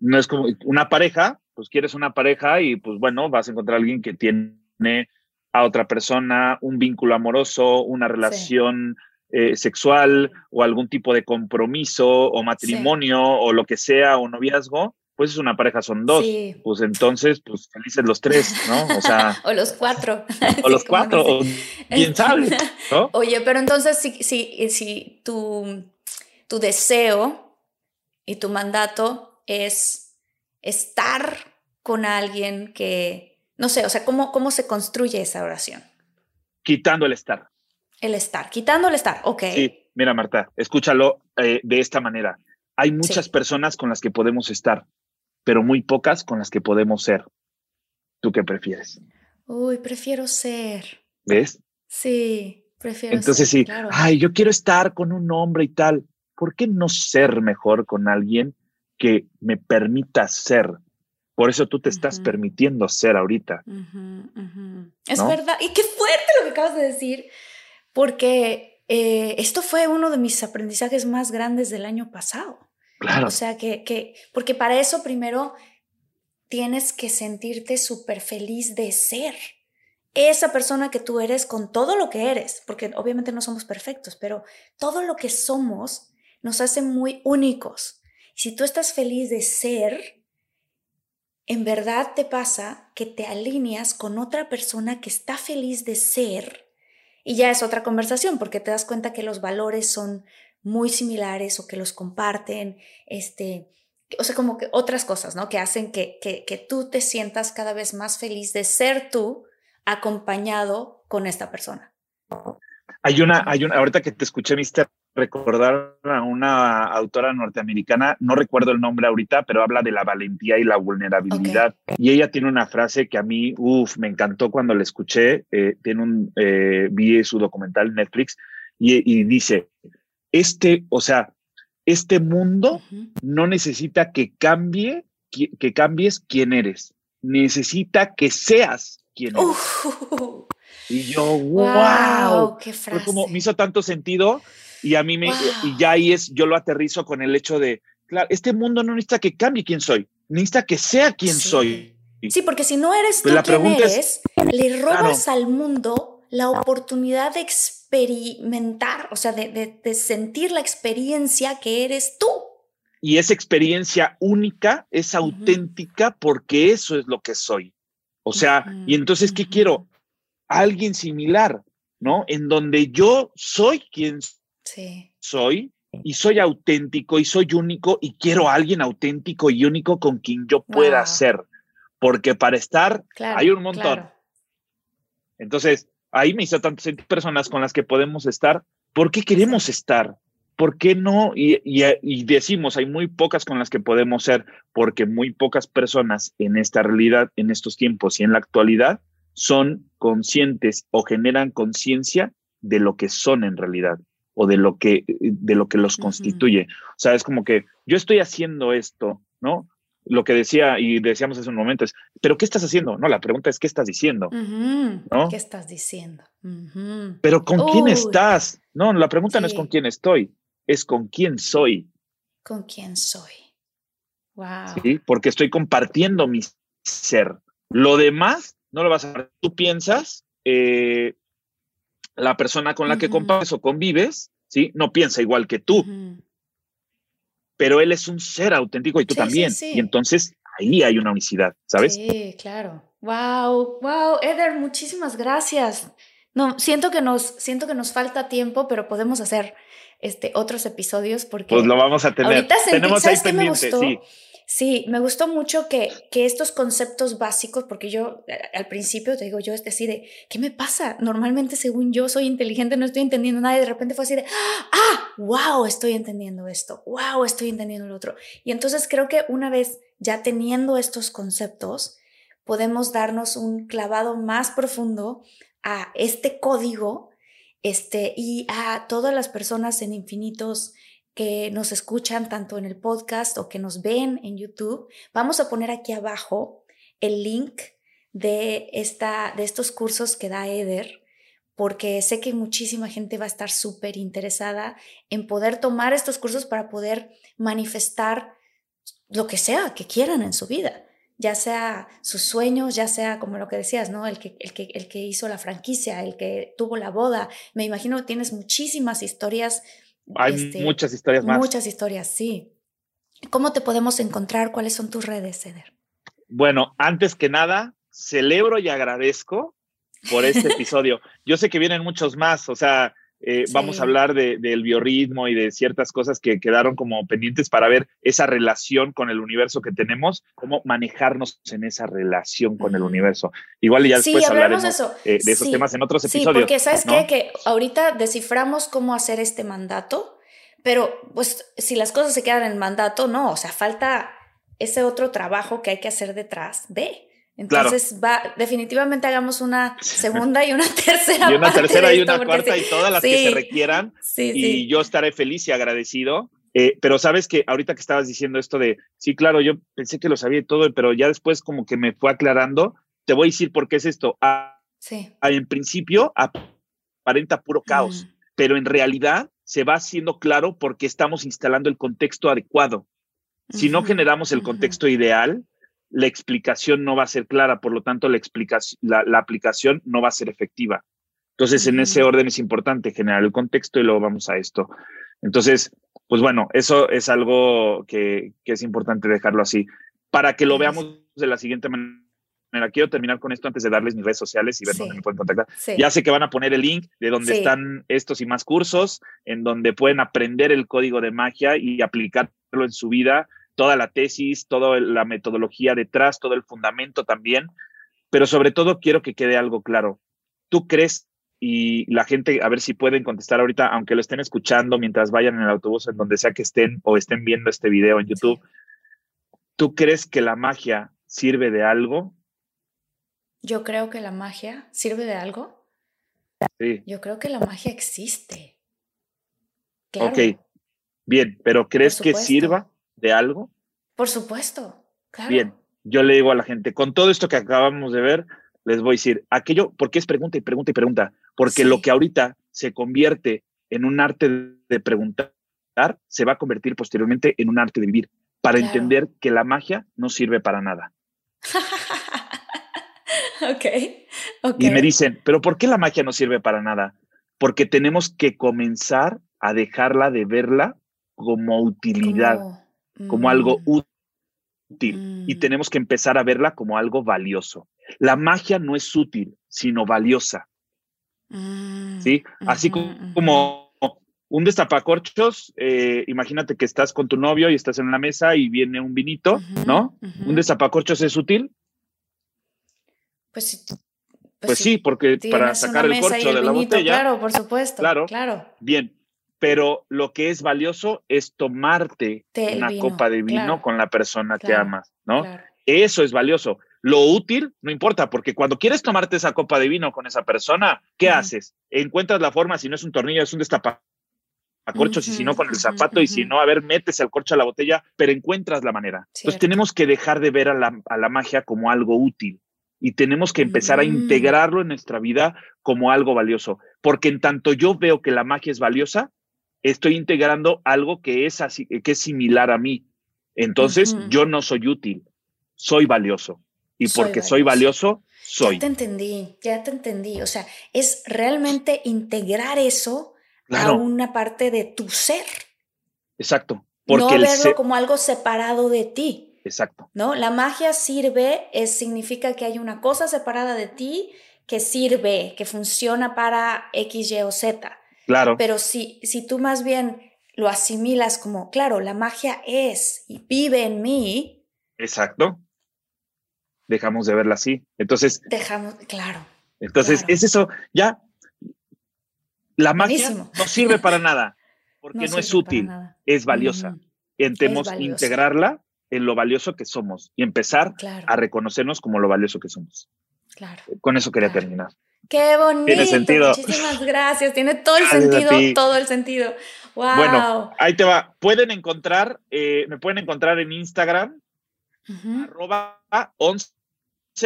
No es como una pareja, pues quieres una pareja y pues bueno, vas a encontrar a alguien que tiene a otra persona un vínculo amoroso, una relación eh, sexual o algún tipo de compromiso o matrimonio o lo que sea o noviazgo, pues es una pareja, son dos. Sí. Pues entonces, pues felices los tres, ¿no? O sea, O los cuatro. o los cuatro, o quién sabe, ¿no? Oye, pero entonces si, si, si tu, tu deseo y tu mandato es estar con alguien que, no sé, o sea, ¿cómo, cómo se construye esa oración? Quitando el estar. El estar, quitando el estar, ok. Sí, mira Marta, escúchalo eh, de esta manera. Hay muchas Sí. personas con las que podemos estar, pero muy pocas con las que podemos ser. ¿Tú qué prefieres? Uy, prefiero ser. ¿Ves? Sí, prefiero Entonces ser. sí, claro. ay, yo quiero estar con un hombre y tal. ¿Por qué no ser mejor con alguien que me permita ser? Por eso tú te estás permitiendo ser ahorita. Es ¿No? verdad. Y qué fuerte lo que acabas de decir, porque eh, esto fue uno de mis aprendizajes más grandes del año pasado. Claro. O sea, que, que, porque para eso primero tienes que sentirte súper feliz de ser esa persona que tú eres con todo lo que eres, porque obviamente no somos perfectos, pero todo lo que somos nos hace muy únicos. Si tú estás feliz de ser, en verdad te pasa que te alineas con otra persona que está feliz de ser y ya es otra conversación porque te das cuenta que los valores son muy similares o que los comparten, este, o sea, como que otras cosas, ¿no? Que hacen que, que, que tú te sientas cada vez más feliz de ser tú acompañado con esta persona. Hay una, hay una, ahorita que te escuché, Mister, recordar a una autora norteamericana, no recuerdo el nombre ahorita, pero habla de la valentía y la vulnerabilidad. Y ella tiene una frase que a mí, uff, me encantó cuando la escuché. eh, tiene un, eh, vi su documental en Netflix y, y dice, este, o sea, este mundo no necesita que cambie, que, que cambies quién eres. Necesita que seas quien eres. Uh, Y yo, wow. wow, qué Fue frase. como me hizo tanto sentido y a mí me Wow. y ya ahí es yo lo aterrizo con el hecho de claro este mundo no necesita que cambie quién soy necesita que sea quien Sí. soy Sí, porque si no eres tú Pues la quien pregunta eres, es- le robas al mundo la oportunidad de experimentar, o sea, de, de- de sentir la experiencia que eres tú. y esa experiencia única es auténtica porque eso es lo que soy o sea y entonces qué quiero alguien similar no en donde yo soy quien Sí, soy y soy auténtico y soy único y quiero a alguien auténtico y único con quien yo pueda Wow. ser porque para estar claro. Hay un montón. claro. Entonces, ahí me hizo tanto sentir personas con las que podemos estar. ¿Por qué queremos estar? ¿Por qué no? Y, y- y decimos, hay muy pocas con las que podemos ser, porque muy pocas personas en esta realidad, en estos tiempos y en la actualidad, son conscientes o generan conciencia de lo que son en realidad o de lo que, de lo que los constituye. O sea, es como que yo estoy haciendo esto, ¿no? Lo que decía y decíamos hace un momento es, ¿pero qué estás haciendo? No, la pregunta es, ¿qué estás diciendo? ¿No? ¿Qué estás diciendo? Pero ¿con quién estás? No, la pregunta no es con quién estoy, es con quién soy. ¿Con quién soy? Wow. Sí, porque estoy compartiendo mi ser. Lo demás no lo vas a ver. Tú piensas, eh, la persona con la que compartes o convives, ¿sí? No piensa igual que tú. Pero él es un ser auténtico y tú también. Y entonces ahí hay una unicidad, ¿sabes? Sí, claro. Wow, wow, Eder, muchísimas gracias. No, siento que nos, siento que nos falta tiempo, pero podemos hacer este otros episodios porque. Pues lo vamos a tener. Ahorita Tenemos ahí pendiente, sí. Sí, me gustó mucho que, que, estos conceptos básicos, porque yo al principio te digo, yo es así de, ¿qué me pasa? Normalmente según yo soy inteligente, no estoy entendiendo nada y de repente fue así de, ah, wow, estoy entendiendo esto, wow, estoy entendiendo lo otro. Y entonces creo que una vez ya teniendo estos conceptos, podemos darnos un clavado más profundo a este código este, y a todas las personas en infinitos que nos escuchan tanto en el podcast o que nos ven en YouTube, vamos a poner aquí abajo el link de, esta, de estos cursos que da Eder, porque sé que muchísima gente va a estar súper interesada en poder tomar estos cursos para poder manifestar lo que sea que quieran en su vida, ya sea sus sueños, ya sea como lo que decías, ¿no? El que, el que, el que hizo la franquicia, el que tuvo la boda. Me imagino que tienes muchísimas historias hay este, muchas historias más. Muchas historias, sí. ¿Cómo te podemos encontrar? ¿Cuáles son tus redes, Ceder? Bueno, antes que nada, celebro y agradezco por este episodio. Yo sé que vienen muchos más, o sea, eh, vamos a hablar del biorritmo y de ciertas cosas que quedaron como pendientes para ver esa relación con el universo que tenemos, cómo manejarnos en esa relación con el universo. Igual ya después hablaremos eh, de esos temas en otros episodios. Sí, porque sabes qué? que ahorita desciframos cómo hacer este mandato, pero pues si las cosas se quedan en mandato, no, o sea, falta ese otro trabajo que hay que hacer detrás de. Entonces va, definitivamente hagamos una segunda y una tercera. y una tercera y una cuarta y todas las que se requieran. y yo estaré feliz y agradecido. Eh, pero sabes que ahorita que estabas diciendo esto de, sí, claro, yo pensé que lo sabía todo, pero ya después como que me fue aclarando, te voy a decir por qué es esto. Ah, sí. Ah, en principio aparenta puro caos, pero en realidad se va haciendo claro porque estamos instalando el contexto adecuado. Si no generamos el contexto ideal, la explicación no va a ser clara, por lo tanto, la, explicación, la, aplicación no va a ser efectiva. Entonces, en ese orden es importante generar el contexto y luego vamos a esto. Entonces, pues bueno, eso es algo que, es importante dejarlo así. Para que lo veamos de la siguiente manera, quiero terminar con esto antes de darles mis redes sociales y ver dónde me pueden contactar. Ya sé que van a poner el link de donde están estos y más cursos, en donde pueden aprender el código de magia y aplicarlo en su vida toda la tesis, toda la metodología detrás, todo el fundamento también, pero sobre todo quiero que quede algo claro. ¿Tú crees y la gente, a ver si pueden contestar ahorita, aunque lo estén escuchando mientras vayan en el autobús, en donde sea que estén o estén viendo este video en YouTube, ¿tú crees que la magia sirve de algo? Yo creo que la magia sirve de algo. Sí. Yo creo que la magia existe. Ok, bien, pero ¿crees que sirva? De algo? Por supuesto, claro. Bien, yo le digo a la gente, con todo esto que acabamos de ver, les voy a decir, aquello, porque es pregunta y pregunta y pregunta, porque lo que ahorita se convierte en un arte de preguntar, se va a convertir posteriormente en un arte de vivir, para entender que la magia no sirve para nada. okay, Y me dicen, pero ¿por qué la magia no sirve para nada? Porque tenemos que comenzar a dejarla de verla como utilidad como algo mm. útil y mm. tenemos que empezar a verla como algo valioso. La magia no es útil, sino valiosa. Mm, ¿Sí? Así como un destapacorchos, eh, imagínate que estás con tu novio y estás en una mesa y viene un vinito, ¿no? ¿Un destapacorchos es útil? Pues, pues, pues sí, porque para sacar el corcho de la botella. Claro, por supuesto. Claro. claro. Bien, pero lo que es valioso es tomarte una copa de vino con la persona que amas, ¿no? Eso es valioso. Lo útil no importa, porque cuando quieres tomarte esa copa de vino con esa persona, ¿qué haces? Encuentras la forma, si no es un tornillo, es un destapacorchos, y si no con el zapato, y si no, a ver, metes el corcho a la botella, pero encuentras la manera. Entonces tenemos que dejar de ver a la, a la magia como algo útil y tenemos que empezar a Mm. integrarlo en nuestra vida como algo valioso, porque en tanto yo veo que la magia es valiosa, estoy integrando algo que es así, que es similar a mí. Entonces, yo no soy útil, soy valioso. Y Soy porque soy valioso, soy. Ya te entendí, ya te entendí. O sea, es realmente integrar eso a una parte de tu ser. exacto. Porque no verlo ser- como algo separado de ti, exacto. ¿no? La magia sirve, es, significa que hay una cosa separada de ti que sirve, que funciona para X, Y o Z. Claro, Pero si, si tú más bien lo asimilas como, claro, la magia es y vive en mí, exacto. Dejamos de verla así. Entonces, dejamos, claro. entonces Claro. es eso, ya. La magia no sirve para nada, porque no, es útil, es valiosa. Mm, Intentemos integrarla en lo valioso que somos y empezar claro, a reconocernos como lo valioso que somos. Claro. Con eso quería Claro. terminar. Qué bonito. sentido. Muchísimas gracias. Tiene todo el Gracias sentido, ti. todo el sentido. Wow. Bueno, ahí te va. Pueden encontrar, eh, me pueden encontrar en Instagram, Ujú. arroba 11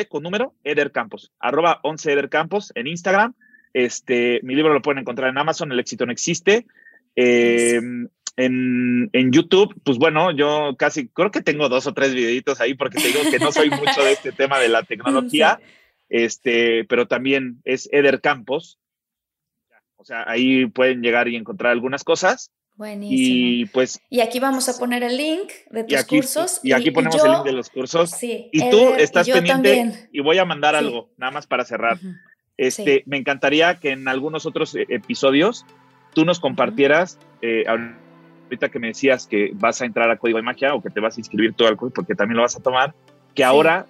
con número, Eder Campos, arroba 11 Eder Campos en Instagram. Este, mi libro lo pueden encontrar en Amazon, El éxito no existe. Eh, en, en YouTube, pues bueno, yo casi creo que tengo dos o tres videitos ahí porque te digo que no soy mucho de este tema de la tecnología, este, pero también es Eder Campos. O sea, ahí pueden llegar y encontrar algunas cosas. Buenísimo. Y pues, Y aquí vamos a poner el link de tus y aquí, cursos. y aquí ponemos yo- el link de los cursos. Sí, Y tú Eder, estás yo pendiente también. y voy a mandar Sí. algo, nada más para cerrar. Ujú. Este, Sí. me encantaría que en algunos otros eh, episodios tú nos compartieras, eh, ahorita que me decías que vas a entrar a Código de Magia o que te vas a inscribir todo al curso porque también lo vas a tomar, que Sí. ahora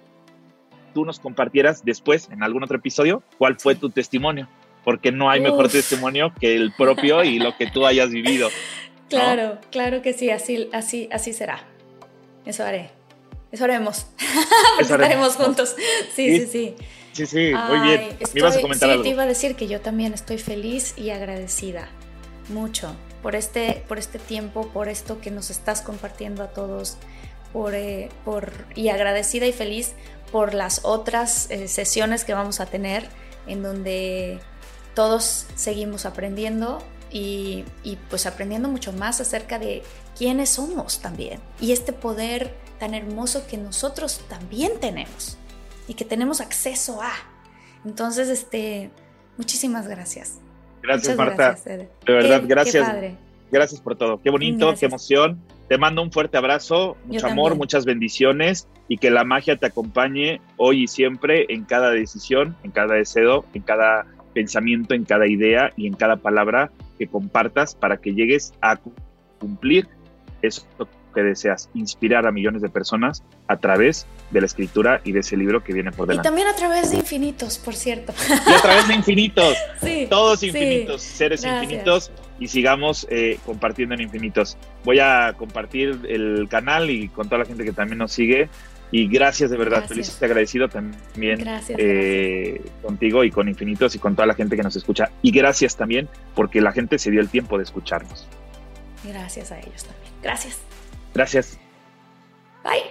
tú nos compartieras después en algún otro episodio cuál fue Sí. tu testimonio, porque no hay mejor Uf. testimonio que el propio y lo que tú hayas vivido. Claro, claro que sí, así, así, así será. Eso haré. Eso haremos. Eso Estaremos haremos. juntos. Sí, sí, sí. Sí, sí, muy Ay, bien. Me estoy- ibas a comentar sí, algo. te iba a decir que yo también estoy feliz y agradecida mucho por este, por este tiempo, por esto que nos estás compartiendo a todos, por, eh, por, y agradecida y feliz por las otras eh, sesiones que vamos a tener en donde todos seguimos aprendiendo y, y pues aprendiendo mucho más acerca de quiénes somos también y este poder tan hermoso que nosotros también tenemos y que tenemos acceso a. Entonces, este, muchísimas gracias. Gracias, Muchas Marta. gracias. De verdad, Qué- gracias. Qué. Gracias por todo. Qué bonito, Gracias. qué emoción. Te mando un fuerte abrazo, mucho amor, muchas bendiciones y que la magia te acompañe hoy y siempre en cada decisión, en cada deseo, en cada pensamiento, en cada idea y en cada palabra que compartas para que llegues a cu- cumplir eso que deseas, inspirar a millones de personas a través de la escritura y de ese libro que viene por Y delante. también a través de infinitos, por cierto. Y a través de infinitos, sí. todos sí. infinitos, seres Gracias. infinitos y sigamos eh, compartiendo en infinitos. Voy a compartir el canal y con toda la gente que también nos sigue. Y gracias de verdad, Gracias. feliz y agradecido también Gracias, eh, contigo y con infinitos y con toda la gente que nos escucha. Y gracias también porque la gente se dio el tiempo de escucharnos. Gracias a ellos también. Gracias. Gracias. Bye.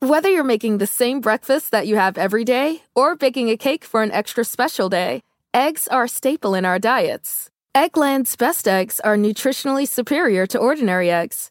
Whether you're making the same breakfast that you have every day or baking a cake for an extra special day, eggs are a staple in our diets. Eggland's best eggs are nutritionally superior to ordinary eggs,